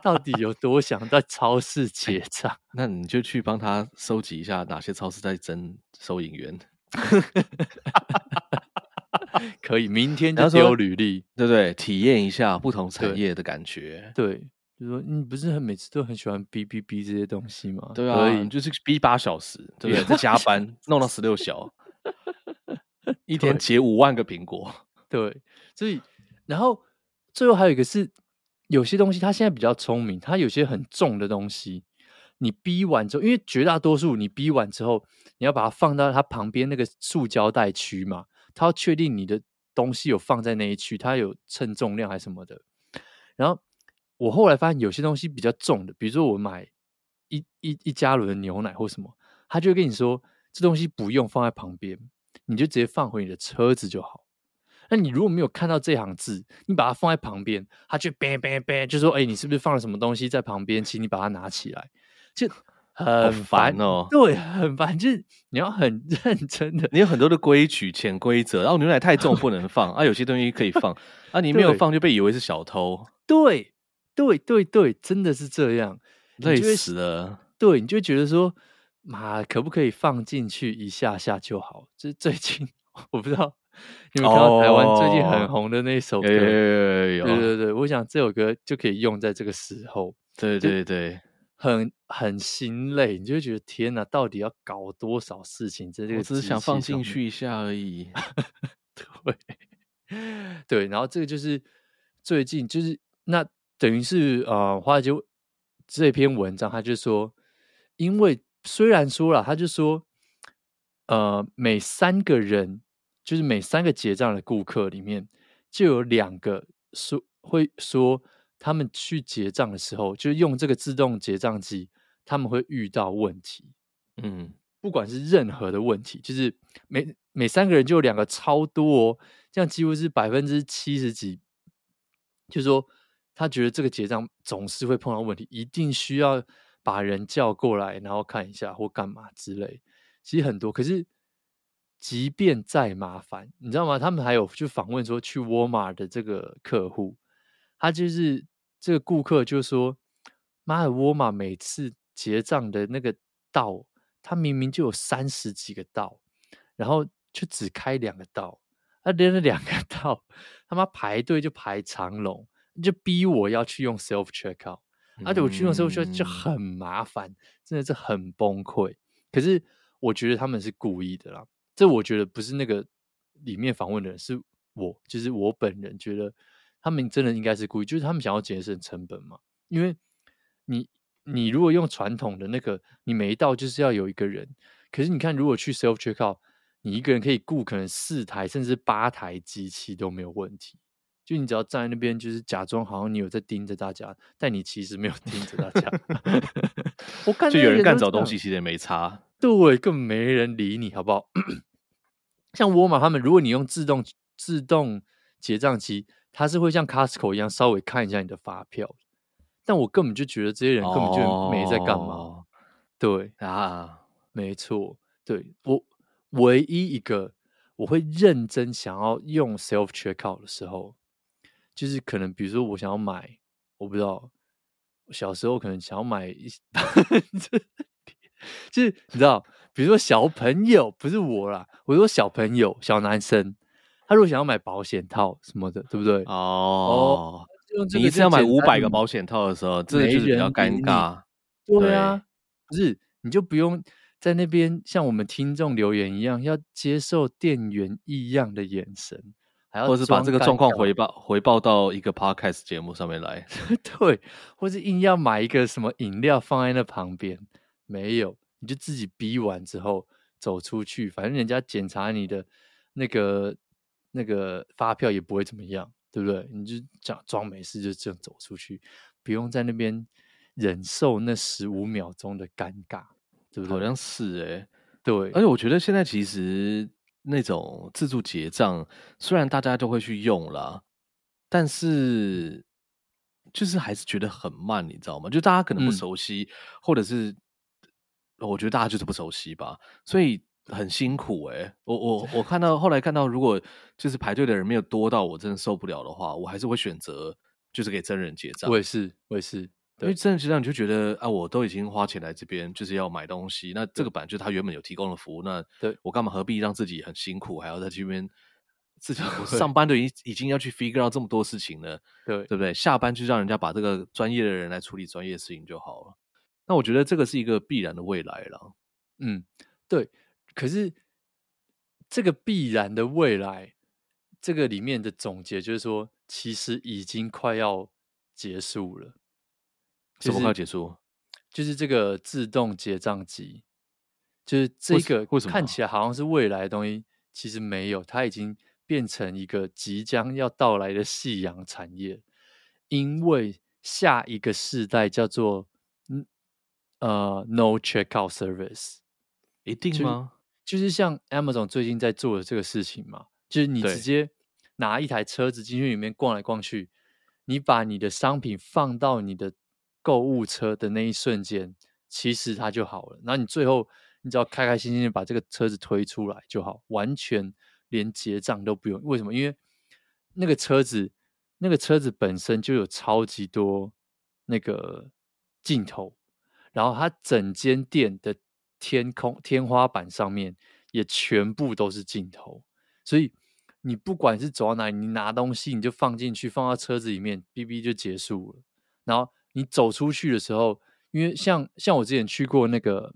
到底有多想在超市结账？那你就去帮他收集一下哪些超市在征收银员。”可以，明天就丢履历，对不对？体验一下不同产业的感觉。对，就说你不是很每次都很喜欢哔哔哔这些东西吗？对啊，你就是哔八小时，对不对？在加班弄到十六小，<laughs> 一天结五万个苹果。<laughs> 对，所以然后最后还有一个是，有些东西它现在比较聪明，它有些很重的东西，你逼完之后，因为绝大多数你逼完之后，你要把它放到它旁边那个塑胶袋区嘛。它要确定你的东西有放在那一区，它有称重量还是什么的。然后我后来发现有些东西比较重的，比如说我买一一一加仑的牛奶或什么，他就会跟你说这东西不用放在旁边，你就直接放回你的车子就好。那你如果没有看到这行字，你把它放在旁边，他就 bang bang bang，就说：“哎，你是不是放了什么东西在旁边？请你把它拿起来。”就。很烦哦，对，很烦，就是你要很认真的，你有很多的规矩、潜规则，然后牛奶太重不能放啊，有些东西可以放 <laughs> 啊，你没有放就被以为是小偷，对，对，对，对，真的是这样，累死了，对，你就觉得说，妈，可不可以放进去一下下就好？就是最近我不知道你们看到台湾最近很红的那首歌，有有有有，对对对，我想这首歌就可以用在这个时候，对对对。很很心累，你就会觉得天哪，到底要搞多少事情在这个？我只是想放进去一下而已。<laughs> 对 <laughs> 对，然后这个就是最近就是那等于是呃，华尔街这篇文章，他就说，因为虽然说了，他就说，呃，每三个人就是每三个结账的顾客里面，就有两个说会说。他们去结账的时候，就用这个自动结账机，他们会遇到问题。嗯，不管是任何的问题，就是每每三个人就有两个超多哦，这样几乎是百分之七十几。就是说，他觉得这个结账总是会碰到问题，一定需要把人叫过来，然后看一下或干嘛之类。其实很多，可是即便再麻烦，你知道吗？他们还有去访问说，去沃尔玛的这个客户，他就是。这个顾客就说：“妈的，沃尔玛每次结账的那个道，他明明就有三十几个道，然后就只开两个道，他连了两个道，他妈排队就排长龙，就逼我要去用 self checkout，而且我去用 self checkout 就很麻烦，真的是很崩溃。可是我觉得他们是故意的啦，这我觉得不是那个里面访问的人，是我，就是我本人觉得。”他们真的应该是故意，就是他们想要节省成本嘛。因为你，你如果用传统的那个，你每一道就是要有一个人。可是你看，如果去 self checkout，你一个人可以雇可能四台甚至八台机器都没有问题。就你只要站在那边，就是假装好像你有在盯着大家，但你其实没有 <laughs> 盯着大家。我 <laughs> 看就有人干找东西，其实也没差。对，根本没人理你，好不好？像沃尔玛他们，如果你用自动自动结账机。他是会像 Costco 一样稍微看一下你的发票，但我根本就觉得这些人根本就没在干嘛。Oh, 对啊，没错，对，我唯一一个我会认真想要用 self checkout 的时候，就是可能比如说我想要买，我不知道，小时候可能想要买一，<laughs> 就是你知道，比如说小朋友不是我啦，我说小朋友小男生。他如果想要买保险套什么的，对不对？哦，你一次要买五百个保险套的时候，这个就是比较尴尬。对啊，不是，你就不用在那边像我们听众留言一样，要接受店员异样的眼神，还要或是把这个状况回报回报到一个 podcast 节目上面来，<laughs> 对，或是硬要买一个什么饮料放在那旁边，没有，你就自己逼完之后走出去，反正人家检查你的那个那个发票也不会怎么样，对不对？你就假装没事，就这样走出去，不用在那边忍受那十五秒钟的尴尬。对不对？好像是哎、欸，对，而且我觉得现在其实那种自助结账，虽然大家都会去用啦，但是就是还是觉得很慢，你知道吗？就大家可能不熟悉，嗯、或者是我觉得大家就是不熟悉吧，所以很辛苦哎、欸。我我我看到后来看到，如果就是排队的人没有多到我真的受不了的话，我还是会选择就是给真人结账。我也是，我也是。因为真的，实际上你就觉得啊，我都已经花钱来这边，就是要买东西。那这个版就是他原本有提供的服务，那对我干嘛何必让自己很辛苦，还要在这边自己我上班都已经已经要去 figure out 这么多事情了，对对不对？下班就让人家把这个专业的人来处理专业的事情就好了。那我觉得这个是一个必然的未来了。嗯，对。可是这个必然的未来，这个里面的总结就是说，其实已经快要结束了。什么快结束？就是这个自动结账机，就是这个看起来好像是未来的东西，其实没有，它已经变成一个即将要到来的夕阳产业。因为下一个世代叫做呃 No Checkout Service，一定吗？就，就是像 Amazon 最近在做的这个事情嘛，就是你直接拿一台车子进去里面逛来逛去，你把你的商品放到你的。购物车的那一瞬间，其实它就好了。然后你最后，你只要开开心心的把这个车子推出来就好，完全连结账都不用。为什么？因为那个车子，那个车子本身就有超级多那个镜头，然后它整间店的天空天花板上面也全部都是镜头，所以你不管是走到哪里，你拿东西你就放进去，放到车子里面，哔哔就结束了。然后。你走出去的时候，因为像像我之前去过那个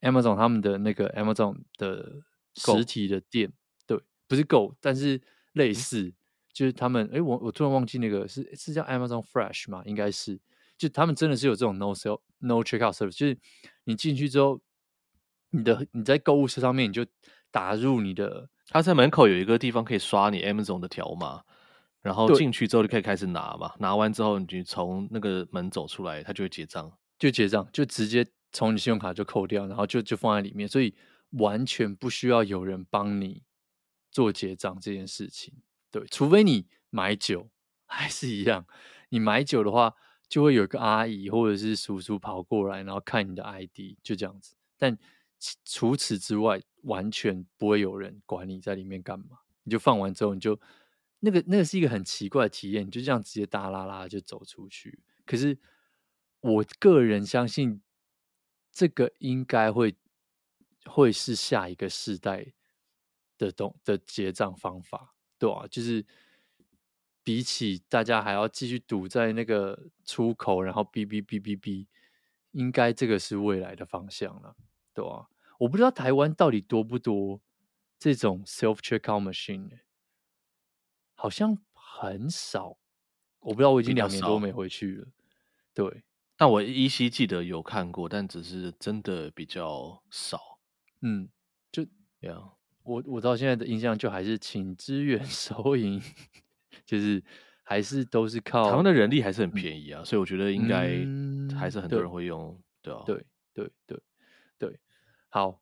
Amazon 他们的那个 Amazon 的实体的店.对，不是 Go，但是类似，嗯、就是他们，哎，我我突然忘记那个是是叫 Amazon Fresh 吗？应该是，就他们真的是有这种 No Sell No Checkout Service，就是你进去之后，你的你在购物车上面你就打入你的，他在门口有一个地方可以刷你 Amazon 的条码。然后进去之后就可以开始拿嘛，拿完之后你从那个门走出来，它就会结账，就结账，就直接从你信用卡就扣掉，然后就就放在里面，所以完全不需要有人帮你做结账这件事情。对，除非你买酒，还是一样，你买酒的话，就会有一个阿姨或者是叔叔跑过来，然后看你的 ID，就这样子。但除此之外，完全不会有人管你在里面干嘛，你就放完之后你就。那个那个是一个很奇怪的体验，你就这样直接大拉拉就走出去。可是我个人相信，这个应该会会是下一个世代的东的结账方法，对啊，就是比起大家还要继续堵在那个出口，然后哔哔哔哔哔，应该这个是未来的方向了，对啊，我不知道台湾到底多不多这种 self checkout machine 欸。好像很少，我不知道，我已经两年多没回去了。对，但我依稀记得有看过，但只是真的比较少。嗯，就这样。我我到现在的印象就还是请支援 <laughs> 收银，就是还是都是靠台湾的人力还是很便宜啊，嗯、所以我觉得应该还是很多人会用，嗯、对啊，对对对对。好，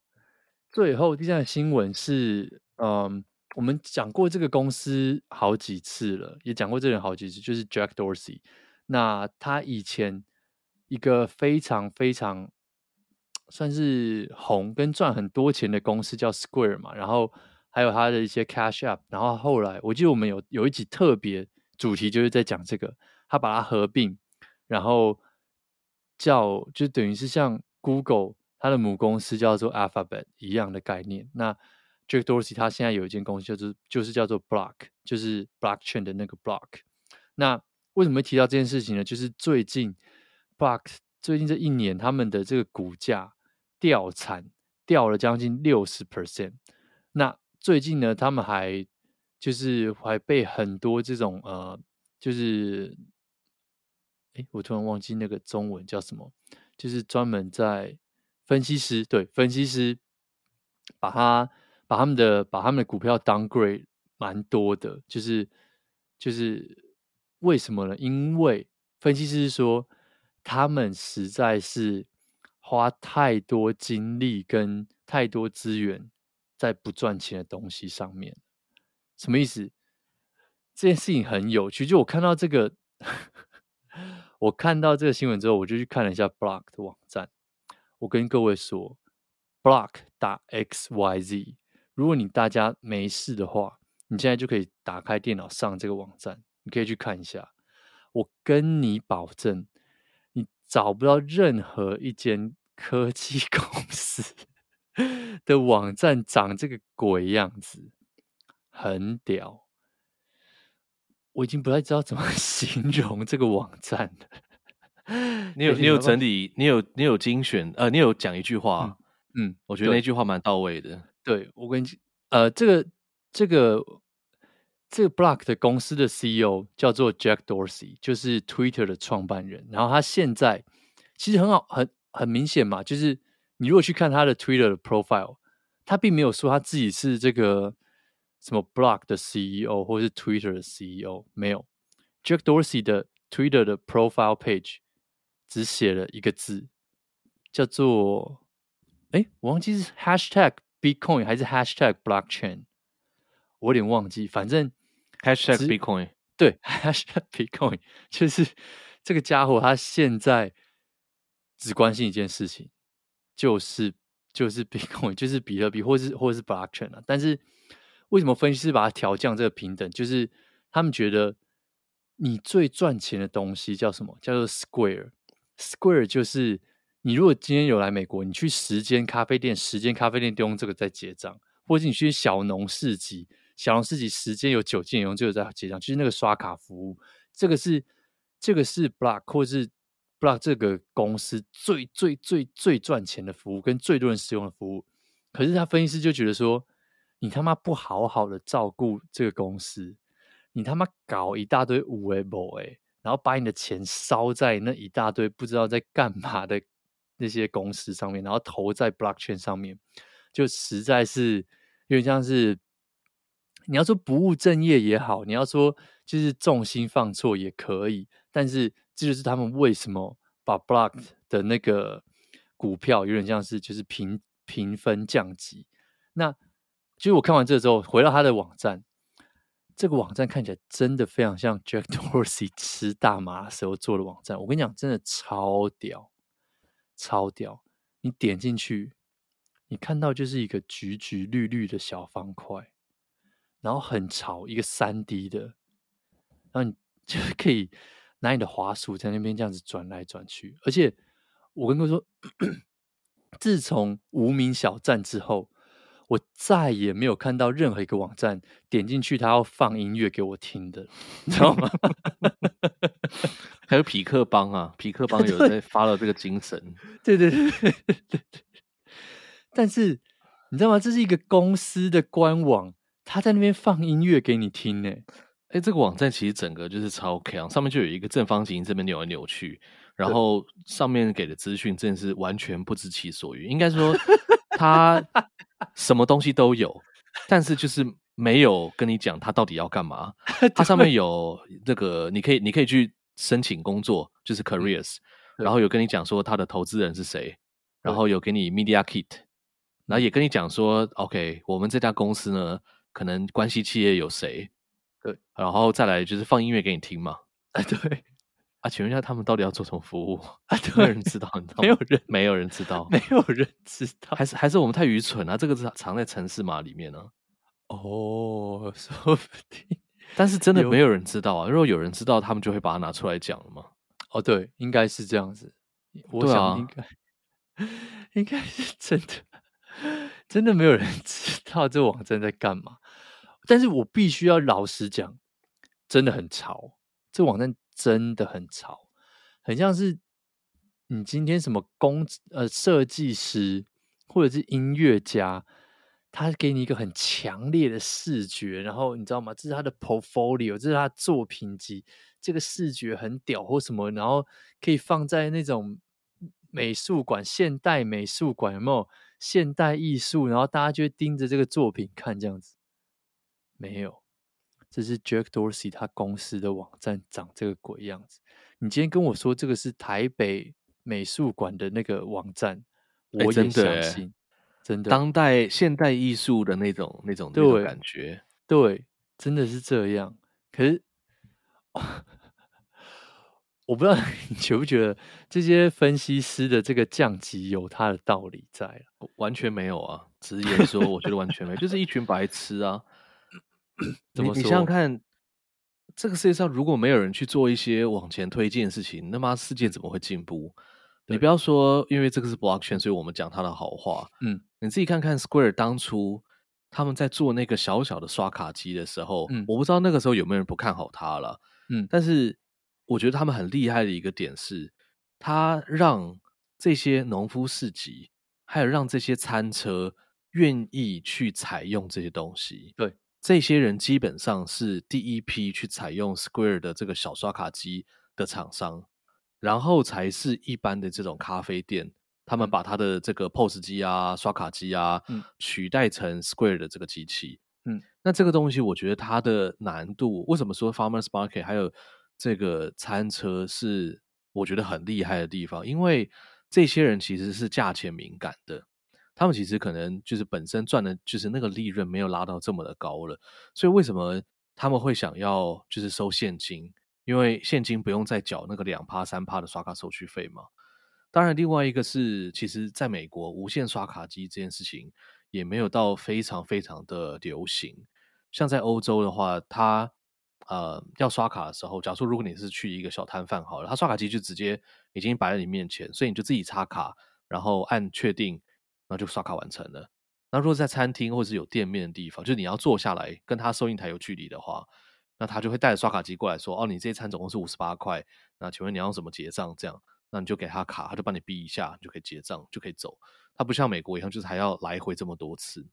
最后第三个新闻是，嗯。我们讲过这个公司好几次了，也讲过这个人好几次，就是 Jack Dorsey。那他以前一个非常非常算是红跟赚很多钱的公司叫 Square 嘛，然后还有他的一些 Cash App，然后后来我记得我们有有一集特别主题就是在讲这个，他把它合并，然后叫就等于是像 Google 它的母公司叫做 Alphabet 一样的概念。那 Jack Dorsey 他现在有一间公司，就是就是叫做 Block，就是 Blockchain 的那个 Block。那为什么会提到这件事情呢？就是最近 Block 最近这一年，他们的这个股价掉惨掉了将近六十 percent。那最近呢，他们还就是还被很多这种呃，就是，哎，我突然忘记那个中文叫什么，就是专门在分析师，对，分析师把他把他们的把他们的股票 downgrade 蛮多的，就是就是为什么呢？因为分析师说他们实在是花太多精力跟太多资源在不赚钱的东西上面。什么意思？这件事情很有趣。就我看到这个，<laughs> 我看到这个新闻之后，我就去看了一下 Block 的网站。我跟各位说，Block 打 X Y Z。如果你大家没事的话，你现在就可以打开电脑上这个网站，你可以去看一下。我跟你保证，你找不到任何一间科技 <laughs> 公司的网站长这个鬼样子。很屌，我已经不太知道怎么 <laughs> 形容这个网站了。你有你有整理，你有你有精选，呃，你有讲一句话，嗯，嗯我觉得那句话蛮到位的。对，我跟你呃，这个这个这个 Block 的公司的 CEO 叫做 Jack Dorsey，就是 Twitter 的创办人。然后他现在其实很好，很很明显嘛，就是你如果去看他的 Twitter 的 profile，他并没有说他自己是这个。什么 Block 的 CEO 或是 Twitter 的 CEO 没有，Jack Dorsey 的 Twitter 的 profile page 只写了一个字，叫做哎，我忘记是 Hashtag Bitcoin 还是 Hashtag Blockchain，我有点忘记，反正 Hashtag Bitcoin 对 Hashtag Bitcoin 就是这个家伙他现在只关心一件事情，就是就是 Bitcoin 就是比特币或是或是 Blockchain 啊，但是。为什么分析师把它调降这个平等？就是他们觉得你最赚钱的东西叫什么？叫做 Square。Square 就是你如果今天有来美国，你去十间咖啡店，十间咖啡店都用这个在结账，或者你去小农市集，小农市集十间有九间用这个在结账，就是那个刷卡服务。这个是这个是 Block 或是 Block 这个公司最最最最赚钱的服务，跟最多人使用的服务。可是他分析师就觉得说。你他妈不好好的照顾这个公司，你他妈搞一大堆五 A 博哎，然后把你的钱烧在那一大堆不知道在干嘛的那些公司上面，然后投在 Blockchain 上面，就实在是有点像是你要说不务正业也好，你要说就是重心放错也可以，但是这就是他们为什么把 Block 的那个股票有点像是就是评评分降级，那。其实我看完这个之后，回到他的网站，这个网站看起来真的非常像 Jack Dorsey 吃大麻时候做的网站。我跟你讲，真的超屌，超屌！你点进去，你看到就是一个橘橘绿绿的小方块，然后很潮，一个三 D 的，然后你 <laughs> 就可以拿你的滑鼠在那边这样子转来转去。而且我跟各位说，<clears throat> 自从无名小站之后。我再也没有看到任何一个网站点进去，他要放音乐给我听的，你知道吗？<laughs> 还有痞客邦啊，痞客邦 <laughs> 有在发了这个精神，<laughs> 对对对对对。但是你知道吗？这是一个公司的官网，他在那边放音乐给你听呢。哎，这个网站其实整个就是超强，上面就有一个正方形这边扭来扭去，然后上面给的资讯真的是完全不知其所云。应该说他。什么东西都有，但是就是没有跟你讲他到底要干嘛。<laughs> 它上面有那个，你可以你可以去申请工作，就是 careers，然后有跟你讲说他的投资人是谁，然后有给你 media kit，然后也跟你讲说，OK，我们这家公司呢，可能关系企业有谁，对，然后再来就是放音乐给你听嘛，啊对。啊，请问一下，他们到底要做什么服务啊？<laughs> 没有人知道，你知道吗？没有人，没有人知道，没有人知道，还是还是我们太愚蠢啊？这个是藏在城市码里面呢、啊？哦，<laughs> 说不定，但是真的没有人知道啊！如果有人知道，他们就会把它拿出来讲了吗？哦，对，应该是这样子。我想应该，啊、<laughs> 应该是真的，真的没有人知道这网站在干嘛。但是我必须要老实讲，真的很潮，这网站。真的很潮，很像是你今天什么工呃设计师或者是音乐家，他给你一个很强烈的视觉，然后你知道吗？这是他的 portfolio，这是他作品集，这个视觉很屌或什么，然后可以放在那种美术馆、现代美术馆，有没有现代艺术？然后大家就会盯着这个作品看，这样子没有。这是 Jack Dorsey 他公司的网站长这个鬼样子。你今天跟我说这个是台北美术馆的那个网站，我也相信，欸、真的当代现代艺术的那种那种那种感觉，对，真的是这样。可是 <laughs> 我不知道你觉不觉得这些分析师的这个降级有他的道理在？完全没有啊，直言说，我觉得完全没有，就是一群白痴啊。<clears throat> 怎么说？你想想看，这个世界上如果没有人去做一些往前推进的事情，那么世界怎么会进步？你不要说，因为这个是 blockchain，所以我们讲它的好话。嗯，你自己看看 Square 当初他们在做那个小小的刷卡机的时候，嗯，我不知道那个时候有没有人不看好它了。嗯，但是我觉得他们很厉害的一个点是，他让这些农夫市集，还有让这些餐车愿意去采用这些东西。对。这些人基本上是第一批去采用 Square 的这个小刷卡机的厂商，然后才是一般的这种咖啡店，他们把他的这个 POS 机啊、刷卡机啊，嗯，取代成 Square 的这个机器。嗯，那这个东西我觉得它的难度，为什么说 Farmers Market 还有这个餐车是我觉得很厉害的地方？因为这些人其实是价钱敏感的。他们其实可能就是本身赚的，就是那个利润没有拉到这么的高了，所以为什么他们会想要就是收现金？因为现金不用再缴那个两趴三趴的刷卡手续费嘛。当然，另外一个是，其实在美国无线刷卡机这件事情也没有到非常非常的流行。像在欧洲的话，他呃要刷卡的时候，假如说如果你是去一个小摊贩好了，他刷卡机就直接已经摆在你面前，所以你就自己插卡，然后按确定。然后就刷卡完成了。那如果在餐厅或者是有店面的地方，就是你要坐下来跟他收银台有距离的话，那他就会带着刷卡机过来说：“哦，你这一餐总共是五十八块，那请问你要怎么结账？”这样，那你就给他卡，他就帮你哔一下，你就可以结账，就可以走。他不像美国一样，就是还要来回这么多次。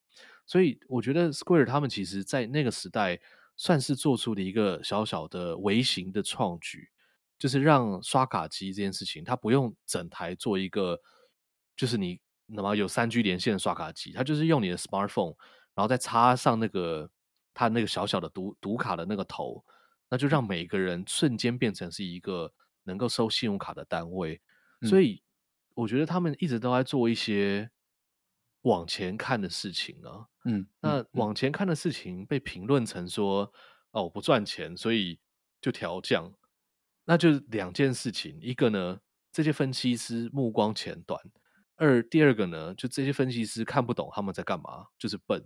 所以我觉得 Square 他们其实在那个时代算是做出了一个小小的微型的创举，就是让刷卡机这件事情，它不用整台做一个，就是你。那么有三 G 连线的刷卡机，它就是用你的 smartphone，然后再插上那个它那个小小的读读卡的那个头，那就让每个人瞬间变成是一个能够收信用卡的单位。嗯、所以我觉得他们一直都在做一些往前看的事情啊。嗯，那往前看的事情被评论成说哦不赚钱，所以就调降，那就两件事情，一个呢，这些分析师目光浅短。二第二个呢，就这些分析师看不懂他们在干嘛，就是笨。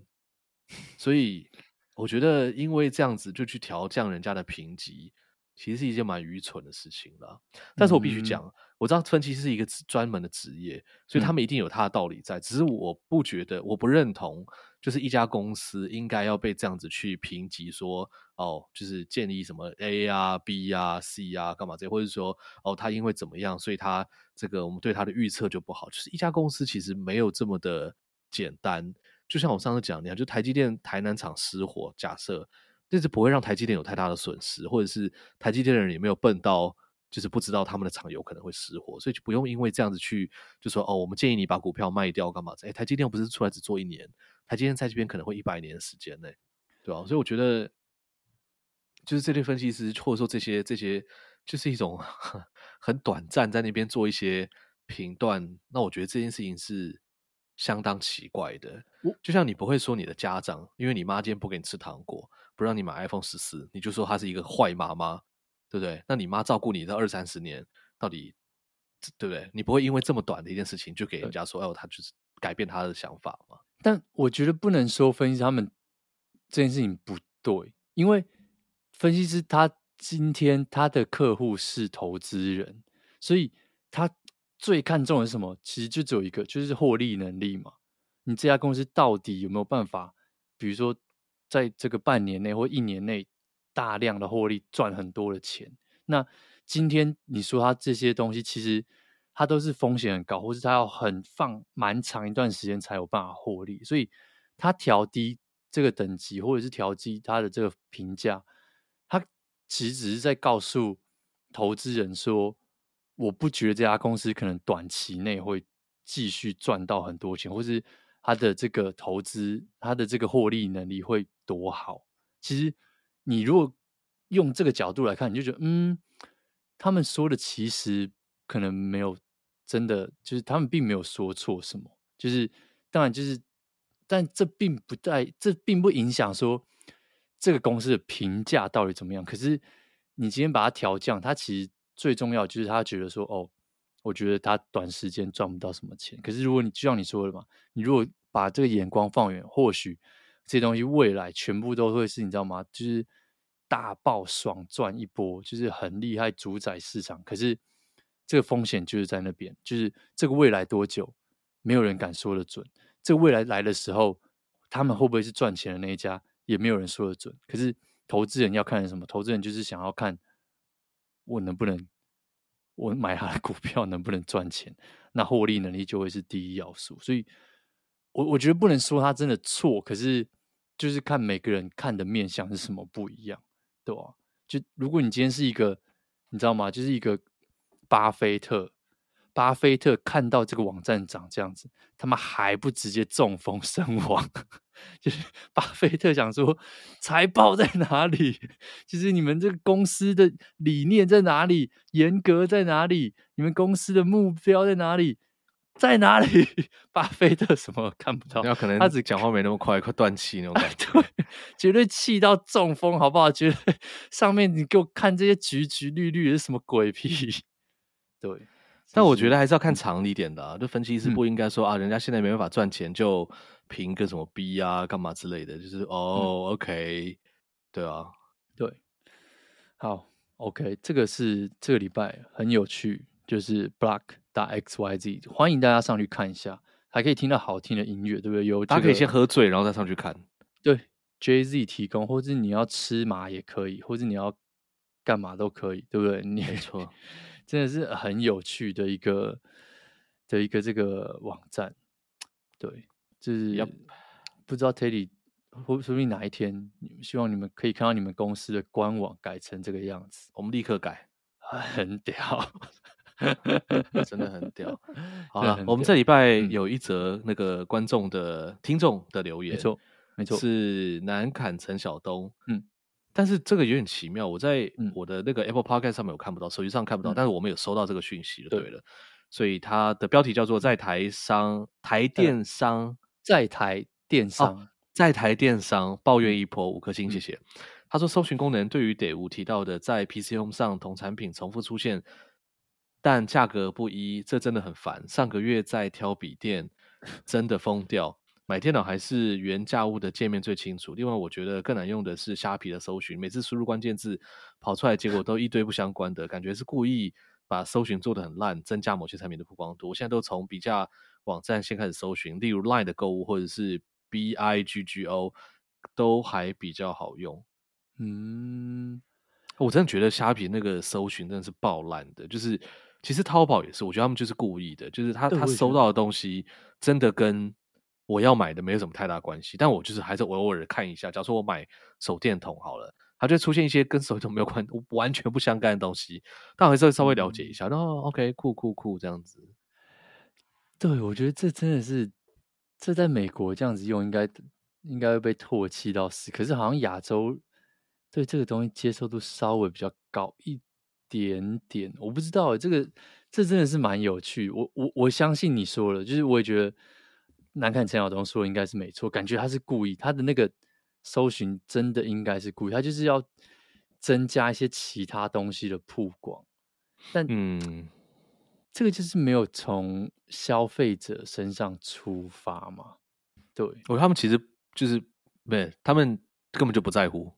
所以我觉得，因为这样子就去调降人家的评级，其实是一件蛮愚蠢的事情了。但是我必须讲，嗯、我知道分析师是一个专门的职业，所以他们一定有他的道理在。嗯、只是我不觉得，我不认同。就是一家公司应该要被这样子去评级，说哦，就是建立什么 A 啊、B 啊、C 啊，干嘛这些，或者说哦，他因为怎么样，所以他这个我们对他的预测就不好。就是一家公司其实没有这么的简单。就像我上次讲的，就台积电台南厂失火，假设这是不会让台积电有太大的损失，或者是台积电的人也没有笨到就是不知道他们的厂有可能会失火，所以就不用因为这样子去就说哦，我们建议你把股票卖掉干嘛？哎，台积电不是出来只做一年。台积电在这边可能会一百年的时间内，对吧？所以我觉得，就是这类分析师，或者说这些这些，就是一种 <laughs> 很短暂在那边做一些评断。那我觉得这件事情是相当奇怪的。就像你不会说你的家长，因为你妈今天不给你吃糖果，不让你买 iPhone 十四，你就说她是一个坏妈妈，对不对？那你妈照顾你这二三十年，到底对不对？你不会因为这么短的一件事情，就给人家说，哦，她就是改变她的想法吗？但我觉得不能说分析师他们这件事情不对，因为分析师他今天他的客户是投资人，所以他最看重的是什么？其实就只有一个，就是获利能力嘛。你这家公司到底有没有办法，比如说在这个半年内或一年内大量的获利赚很多的钱？那今天你说他这些东西，其实它都是风险很高，或是它要很放蛮长一段时间才有办法获利，所以它调低这个等级，或者是调低它的这个评价，它其实只是在告诉投资人说，我不觉得这家公司可能短期内会继续赚到很多钱，或是它的这个投资，它的这个获利能力会多好。其实你如果用这个角度来看，你就觉得，嗯，他们说的其实可能没有真的，就是他们并没有说错什么。就是当然，就是，但这并不带，这并不影响说这个公司的评价到底怎么样。可是你今天把它调降，它其实最重要就是他觉得说，哦，我觉得他短时间赚不到什么钱。可是如果你就像你说的嘛，你如果把这个眼光放远，或许这些东西未来全部都会是你知道吗？就是。大爆爽赚一波，就是很厉害，主宰市场。可是这个风险就是在那边，就是这个未来多久，没有人敢说得准。这个未来来的时候，他们会不会是赚钱的那一家，也没有人说得准。可是投资人要看什么？投资人就是想要看我能不能，我买他的股票能不能赚钱，那获利能力就会是第一要素。所以，我我觉得不能说他真的错，可是就是看每个人看的面相是什么不一样。对吧，就如果你今天是一个，你知道吗？就是一个巴菲特，巴菲特看到这个网站长这样子，他们还不直接中风身亡？<laughs> 就是 <laughs> 巴菲特想说，财报在哪里？<laughs> 就是你们这个公司的理念在哪里？严格在哪里？你们公司的目标在哪里？在哪里？巴菲特什么看不到？那可能他只讲话没那么快，快断气那种感觉。对，绝对气到中风，好不好？绝对上面你给我看这些橘橘绿绿的是什么鬼屁？对，但我觉得还是要看长一点的啊。就分析师不应该说、嗯、啊，人家现在没办法赚钱，就评个什么 B 啊，干嘛之类的。就是哦、嗯、，OK，对啊，对，好，OK，这个是这个礼拜很有趣，就是 Block 打。X Y Z，欢迎大家上去看一下，还可以听到好听的音乐，对不对？有、这个，大家可以先喝醉，然后再上去看。对，Jay Z 提供，或者你要吃麻也可以，或者你要干嘛都可以，对不对？你没错，真的是很有趣的一个的一个这个网站。对，就是要不知道 Teddy 会说不定哪一天，希望你们可以看到你们公司的官网改成这个样子，我们立刻改，<laughs> 很屌。<laughs> 真的很屌。好了，我们这礼拜有一则那个观众的、嗯、听众的留言，没错，没错，是南坎陈晓东。嗯，但是这个有点奇妙，我在我的那个 Apple Podcast 上面我看不到，手机上看不到，嗯、但是我们有收到这个讯息就对了。对，所以它的标题叫做“在台商台电商在台电商、哦、在台电商抱怨一波五颗星”，谢谢。嗯、他说，搜寻功能对于得物提到的在 PC Home 上同产品重复出现。但价格不一，这真的很烦。上个月在挑笔电，真的疯掉。买电脑还是原价物的界面最清楚。另外，我觉得更难用的是虾皮的搜寻，每次输入关键字跑出来结果都一堆不相关的，感觉是故意把搜寻做得很烂，增加某些产品的曝光度。我现在都从比价网站先开始搜寻，例如 Line 的购物或者是 BIGGO 都还比较好用。嗯，我真的觉得虾皮那个搜寻真的是爆烂的，就是。其实淘宝也是，我觉得他们就是故意的，就是他他收到的东西真的跟我要买的没有什么太大关系，但我就是还是偶尔看一下。假如说我买手电筒好了，它就出现一些跟手电筒没有关、<laughs> 完全不相干的东西，但我还是会稍微了解一下。然后 OK，酷酷酷这样子。对，我觉得这真的是，这在美国这样子用应该应该会被唾弃到死。可是好像亚洲对这个东西接受度稍微比较高一点点，我不知道，这个这真的是蛮有趣。我我我相信你说了，就是我也觉得南坎陈晓东说应该是没错，感觉他是故意，他的那个搜寻真的应该是故意，他就是要增加一些其他东西的曝光。但嗯，这个就是没有从消费者身上出发嘛？对，我他们其实就是没，他们根本就不在乎。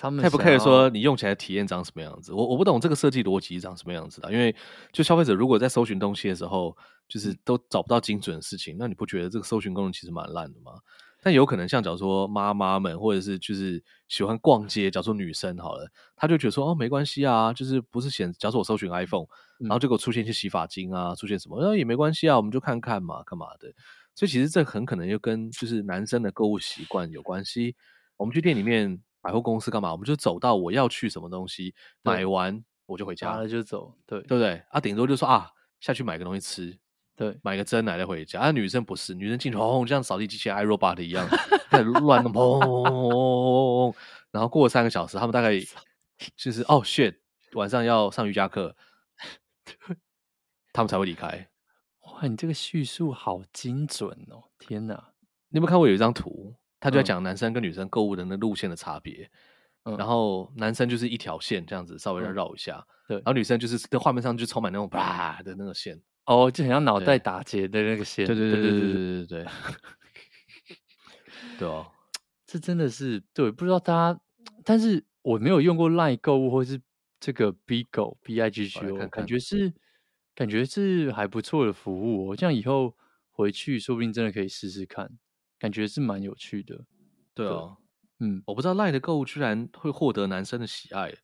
他不 care 说你用起来体验长什么样子，我我不懂这个设计逻辑长什么样子的，因为就消费者如果在搜寻东西的时候，就是都找不到精准的事情，那你不觉得这个搜寻功能其实蛮烂的吗？但有可能像假如说妈妈们，或者是就是喜欢逛街，假如说女生好了，她就觉得说哦没关系啊，就是不是显，假如说我搜寻 iPhone，然后就给我出现一些洗发精啊，出现什么，那也没关系啊，我们就看看嘛，干嘛的。所以其实这很可能又跟就是男生的购物习惯有关系。我们去店里面百货公司干嘛？我们就走到我要去什么东西，买完我就回家，拿了就走，对对不对？啊，顶多就说啊，下去买个东西吃，对，买个珍奶再回家。啊，女生不是，女生进去轰轰，就像扫地机器人 iRobot 一样，<laughs> 开始乱的砰砰砰，然后过了三个小时，他们大概就是哦 shit，晚上要上瑜伽课，他们才会离开。哇，你这个叙述好精准哦！天哪，你有没有看过有一张图？他就在讲男生跟女生购物的那路线的差别。嗯，然后男生就是一条线这样子，稍微要绕一下。对，然后女生就是在画面上就充满那种啪的那个线。哦，就很像脑袋打结的那个线。对对对对对对对对。对哦，<tsk> 这真的是对，不知道大家，但是我没有用过 LINE 购物或是这个 BIGO B I G G O，感觉是。感觉是还不错的服务哦，这样以后回去说不定真的可以试试看，感觉是蛮有趣的。对哦，嗯，我不知道 LINE 的购物居然会获得男生的喜爱，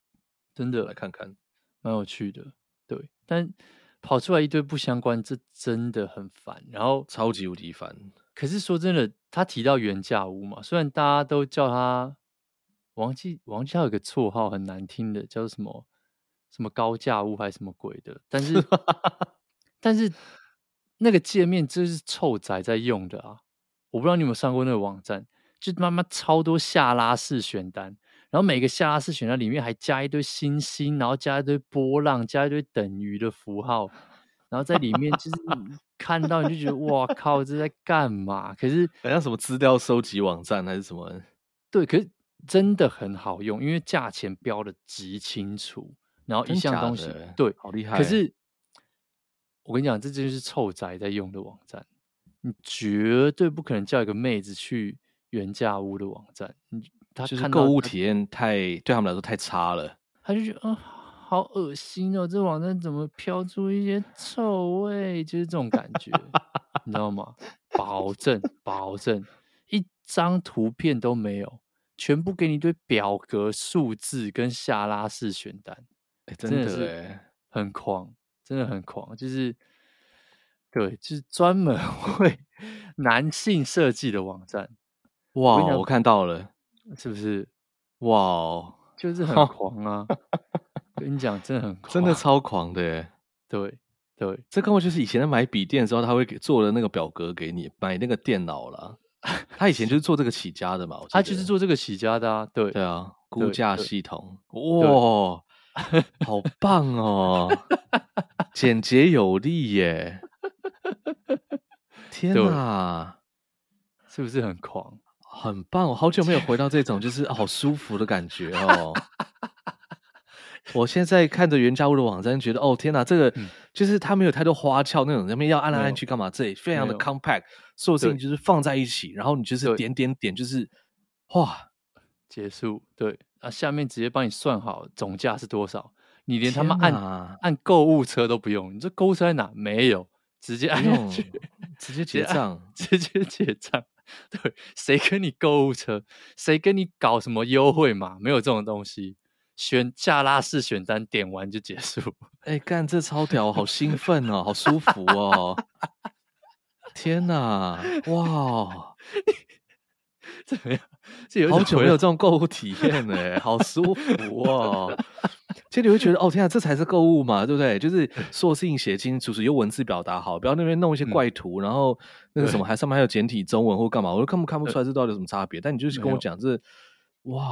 真的来看看，蛮有趣的。对，但跑出来一堆不相关，这真的很烦。然后超级无敌烦。可是说真的，他提到原价屋嘛，虽然大家都叫他，王记王记他有个绰号很难听的，叫做什么？什么高价屋还是什么鬼的？但是，<laughs> 但是那个界面真是臭宅在用的啊！我不知道你有没有上过那个网站，就妈妈超多下拉式选单，然后每个下拉式选单里面还加一堆星星，然后加一堆波浪，加一堆等于的符号，然后在里面就是 <laughs> 看到你就觉得哇靠，这在干嘛？可是好像什么资料收集网站还是什么？对，可是真的很好用，因为价钱标的极清楚。然后一项东西，对，好厉害。可是我跟你讲，这就是臭宅在用的网站，你绝对不可能叫一个妹子去原价屋的网站。你他就是购物体验太对他们来说太差了，他就觉得啊、呃，好恶心哦，这网站怎么飘出一些臭味？就是这种感觉，你知道吗？保证，保证，一张图片都没有，全部给你一堆表格、数字跟下拉式选单。欸、真的是很狂，真的很狂，就是对，就是专门为 <laughs> 男性设计的网站。哇，我，我看到了，是不是？哇，就是很狂啊！跟你讲，真的很狂，真的超狂的耶。对对，这根本就是以前在买笔电的时候，他会给做的那个表格给你买那个电脑啦。他以前就是做这个起家的嘛，他就是做这个起家的啊。对对啊，估价系统，哇。好棒哦，<laughs> 简洁有力耶！<laughs> 天哪，是不是很狂？很棒，我好久没有回到这种就是好舒服的感觉哦。我现在看着原家屋的网站，觉得哦天哪，这个就是它没有太多花俏那种，那边要按来按去干嘛？这里非常的 compact，所有事情就是放在一起，然后你就是点点点，就是哇，结束，对。啊，下面直接帮你算好总价是多少，你连他妈按按购物车都不用，你这购物车在哪？没有，直接按下去，直接结账，直接结账。对，谁跟你购物车？谁跟你搞什么优惠嘛？没有这种东西，选下拉式选单，点完就结束。哎、欸，干这超屌，好兴奋哦，好舒服哦！天哪，哇！<laughs> <laughs> 怎么样？好久没有这种购物体验了，好舒服哦！其实你会觉得，哦天啊，这才是购物嘛，对不对？就是所有事情写清楚，是用文字表达好，不要那边弄一些怪图，嗯、然后那个什么，还上面还有简体中文或干嘛，我都看不看不出来这到底有什么差别。但你就是跟我讲这，哇，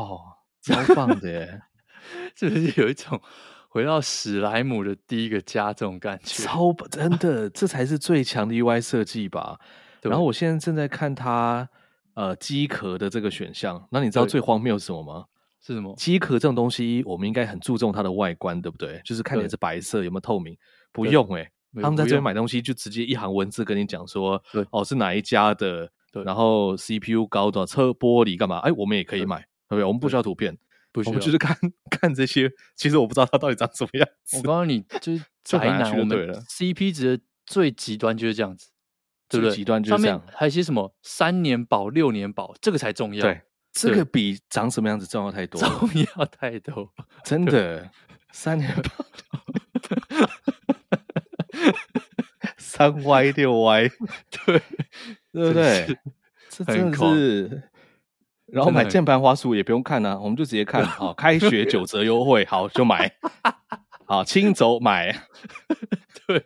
超棒的耶！<laughs> 是不是有一种回到史莱姆的第一个家这种感觉？超真的，这才是最强的 UI 设计吧？<laughs> 然后我现在正在看它。呃，机壳的这个选项，那你知道最荒谬是什么吗？是什么？机壳这种东西，我们应该很注重它的外观，对不对？就是看起来是白色，有没有透明？不用诶、欸，他们在这边买东西就直接一行文字跟你讲说，哦，是哪一家的，对，然后 CPU 高的车玻璃干嘛？哎，我们也可以买，对不对？我们不需要图片，不需要，我们就是看看这些。其实我不知道它到底长什么样子。我告诉你，就是宅男，我们 CP 值的最极端就是这样子。对不对？极端就是这样。还有些什么三年保、六年保，这个才重要。对，这个比长什么样子重要太多，重 <laughs> 要太多，真的。三年保，三歪六歪，<laughs> 对，对不对？这真的是。然后买键盘花鼠也不用看啊，我们就直接看，<laughs> 好，开学九折优惠，好就买，好轻走买，对，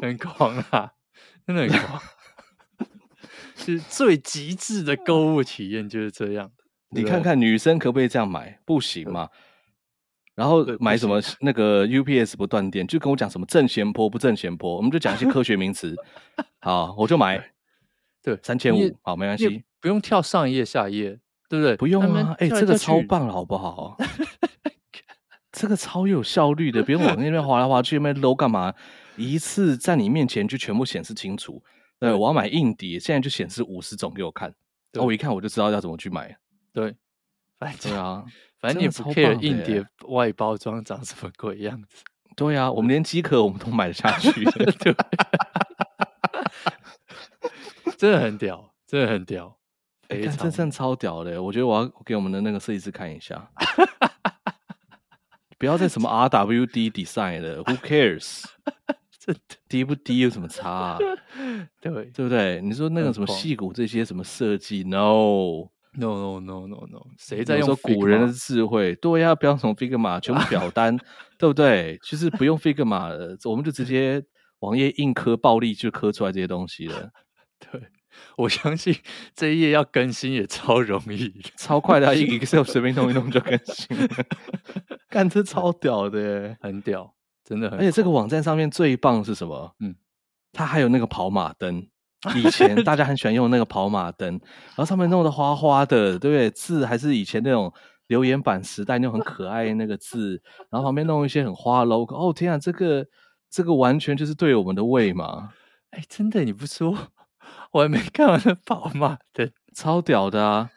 <laughs> 很狂啊，真的很狂，是最极致的购物体验就是这样。你看看女生可不可以这样买？不行嘛。然后买什么那个 UPS 不断电，就跟我讲什么正弦波不正弦波，我们就讲一些科学名词，好，我就买，对，三千五，好，没关系。不用跳上一页下一页，对不对？不用啊，哎、欸，这个超棒了，好不好？<laughs> 这个超有效率的，不用往那边滑来滑去，那边搂干嘛？一次在你面前就全部显示清楚。对，我要买硬碟，现在就显示五十种给我看，对我一看我就知道要怎么去买。对，反正对啊，反正你不 care 硬碟外包装长什么鬼样子。对啊，我们连机壳我们都买得下去，<laughs> 对，真的很屌，真的很屌。哎，这真的超屌的！我觉得我要给我们的那个设计师看一下，<laughs> 不要再什么 RWD design 了，Who cares？这低不低有什么差啊？<laughs> 对对不对？你说那个什么戏骨这些什么设计？No no no no no no，谁在用说古人的智慧？对呀，不要什么 Figma，全部表单，<laughs> 对不对？其实不用 Figma 的，我们就直接网页硬刻暴力就刻出来这些东西了。<laughs> 对。我相信这一页要更新也超容易，超快的，一个 Excel 随便弄一弄就更新了。干，这超屌的，很屌，真的很。而且这个网站上面最棒是什么？嗯，它还有那个跑马灯。以前大家很喜欢用那个跑马灯，然后上面弄得花花的，对不对？字还是以前那种留言板时代那种很可爱那个字，然后旁边弄一些很花 logo。哦天啊，这个这个完全就是对我们的胃嘛！哎，真的，你不说。<laughs> 我还没看完那跑马灯，超屌的啊，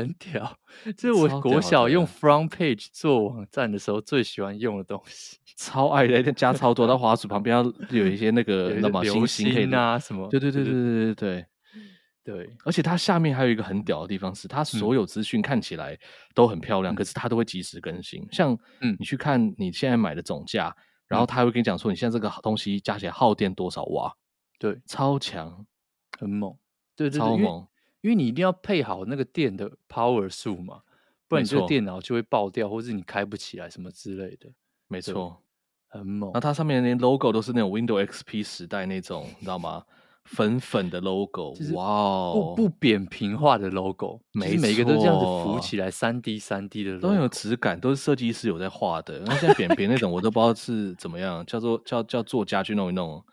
很屌！这是我国小用 front page 做网站的时候最喜欢用的东西，<laughs> 超爱的，加超多。到滑鼠旁边要有一些那个那么星星啊什么？对对对对对对对对。而且它下面还有一个很屌的地方是，它所有资讯看起来都很漂亮，可是它都会及时更新。像你去看你现在买的总价，然后它会跟你讲说你现在这个东西加起来耗电多少瓦？对，超强。很猛，对，对，对，超猛，因为，你一定要配好那个电的 power 数嘛，不然你这个电脑就会爆掉，或者你开不起来什么之类的。没错，很猛。那它上面连 logo 都是那种 Windows XP 时代那种，你知道吗？粉粉的 logo，哇哦，不不扁平化的 logo，<laughs> 每每个都这样子浮起来，三 D 三 D 的 logo，都很有质感，都是设计师有在画的。那现在扁平那种，我都不知道是怎么样，叫做叫叫作家去弄一弄，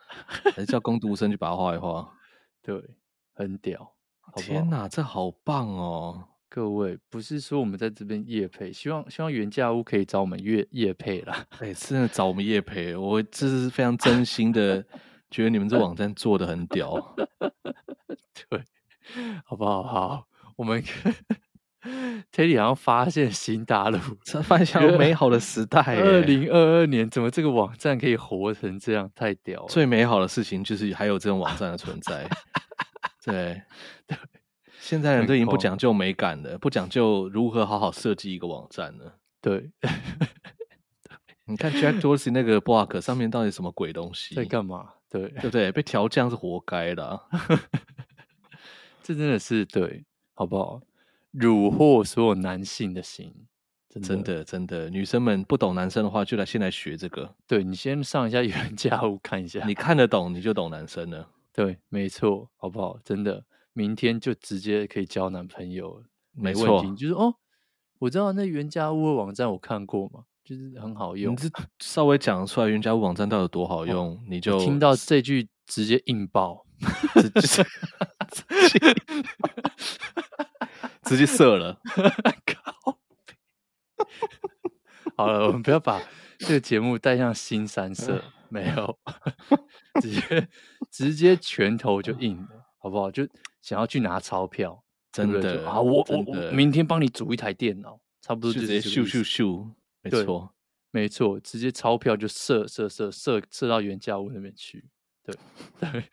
还是叫工读生去把它画一画。<laughs> 对，很屌！好好天哪，这好棒哦！各位，不是说我们在这边夜配，希望希望原价屋可以找我们业业配啦。哎，真的找我们夜配，我这是非常真心的，<laughs> 觉得你们这网站做的很屌。<laughs> 对，好不好？好，我们 Teddy 好像发现新大陆，<laughs> 发现美好的时代。二零二二年，怎么这个网站可以活成这样？太屌了！最美好的事情就是还有这种网站的存在。对，<laughs> 对，现在人都已经不讲究美感了，不讲究如何好好设计一个网站了。对，<laughs> 你看 Jack Dorsey 那个 blog 上面到底什么鬼东西？在干嘛？对，对不对？被调降是活该的。<laughs> 这真的是对，好不好？虏获所有男性的心，真的真的，真的，女生们不懂男生的话，就来先来学这个。对，你先上一下原价屋看一下，你看得懂，你就懂男生了。对，没错，好不好？真的，明天就直接可以交男朋友了，没错。问题就是哦，我知道那原家屋的网站我看过嘛，就是很好用。你这稍微讲出来原家屋网站到底有多好用，哦、你就听到这句直接硬爆，<laughs> 直接射了。<laughs> <laughs> 好了，我们不要把这个节目带上新三色，没有。<laughs> 直接直接拳头就硬了，好不好？就想要去拿钞票，真的啊！我我我明天帮你组一台电脑，差不多就直接咻咻咻，没错没错，直接钞票就射射射射射到原价屋那边去，对 <laughs> 对，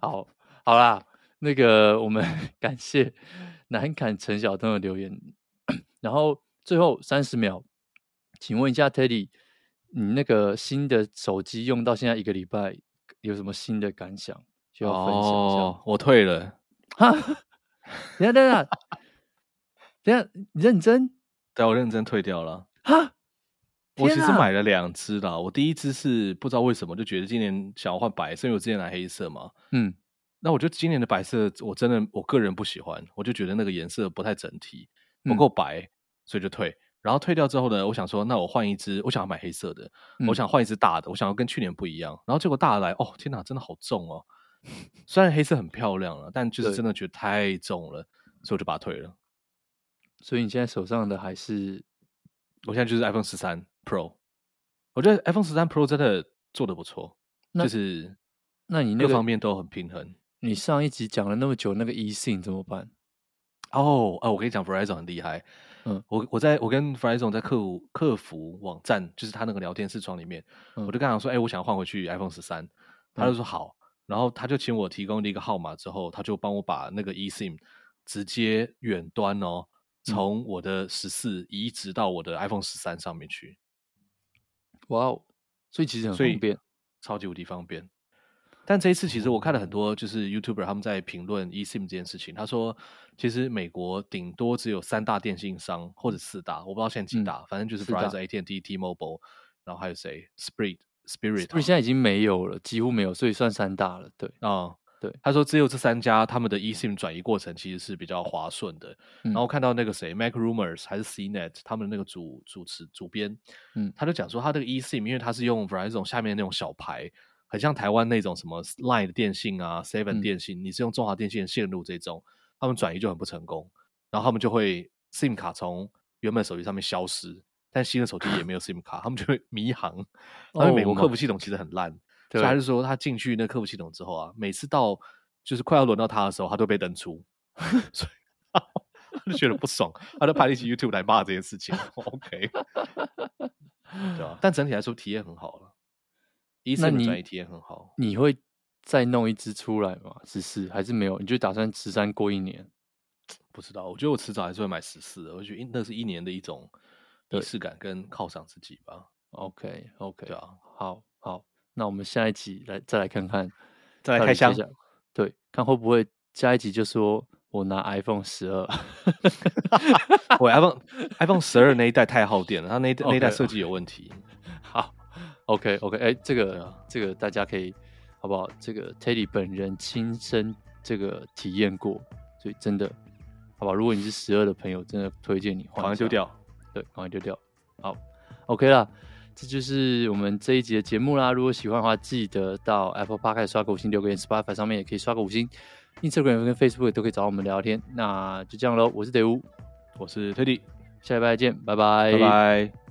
好，好啦，那个我们 <laughs> 感谢南坎陈晓东的留言，然后最后三十秒，请问一下 Teddy，你那个新的手机用到现在一个礼拜，有什么新的感想就要分享一下？哦，我退了，哈，<laughs> 等下等下，等下，你认真？对，我认真退掉了，哈。我其实买了两只啦，我第一只是不知道为什么就觉得今年想要换白色，因为我之前拿黑色嘛。嗯，那我觉得今年的白色我真的我个人不喜欢，我就觉得那个颜色不太整体，不够白，嗯、所以就退。然后退掉之后呢，我想说，那我换一只，我想要买黑色的，嗯、我想换一只大的，我想要跟去年不一样。然后结果大的来，哦天哪，真的好重哦！虽然黑色很漂亮了，但就是真的觉得太重了，所以我就把它退了。所以你现在手上的还是？我现在就是 iPhone 十三 Pro，我觉得 iPhone 十三 Pro 真的做的不错，就是那你那各方面都很平衡。你上一集讲了那么久，那个 eSIM 怎么办？哦，啊，我跟你讲，Verizon 很厉害。嗯，我我在我跟 Verizon 在客服客服网站，就是他那个聊天视窗里面，嗯、我就跟他说，哎、欸，我想换回去 iPhone 十三，他就说好，然后他就请我提供了一个号码之后，他就帮我把那个 eSIM 直接远端哦。从我的十四移植到我的 iPhone 十三上面去，哇哦！所以其实很方便，超级无敌方便。但这一次，其实我看了很多，就是 YouTuber 他们在评论 eSIM 这件事情。他说，其实美国顶多只有三大电信商或者四大，我不知道现在几大，嗯、反正就是 Verizon、AT&T、T-Mobile，然后还有谁？Sprint、Spirit。Spirit 现在已经没有了，几乎没有，所以算三大了。对啊。对，他说只有这三家，他们的 eSIM 转移过程其实是比较划算的。嗯、然后看到那个谁，Mac Rumors 还是 CNET，他们那个主主持主编，嗯，他就讲说他这个 eSIM，因为他是用 Verizon 下面那种小牌，很像台湾那种什么 Line 的电信啊，Seven 电信，嗯、你是用中华电信的线路这种，他们转移就很不成功，然后他们就会 SIM 卡从原本手机上面消失，但新的手机也没有 <laughs> SIM 卡，他们就会迷航，因为美国客服系统其实很烂。所以还是说，他进去那客服系统之后啊，每次到就是快要轮到他的时候，他都被登出，<laughs> 所以 <laughs> 他就觉得不爽，他就拍了一期 YouTube 来骂这件事情。OK，对吧？但整体来说体验很好了，一次转移体验很好。你会再弄一支出来吗？十四还是没有？你就打算十三过一年？<tsk> 不知道，我觉得我迟早还是会买十四的。我觉得那是一年的一种仪式感跟犒赏自己吧。OK，OK，对啊，好好。那我们下一集来再来看看，再来开箱，对，看会不会下一集就说我拿 iPhone 十二，<laughs> 我 iPhone iPhone 十二那一代太耗电了，它那那一代设计有问题。好，OK OK，哎，这个这个大家可以好不好？这个 Teddy 本人亲身这个体验过，所以真的好吧？如果你是十二的朋友，真的推荐你，赶快丢掉，对，赶快丢掉。好，OK 啦。这就是我们这一集的节目啦！如果喜欢的话，记得到 Apple Podcast 刷个五星，留个言，Spotify 上面也可以刷个五星，Instagram 跟 Facebook 都可以找我们聊天。那就这样喽，我是德乌，我是 Teddy，下礼拜见，拜拜，拜拜。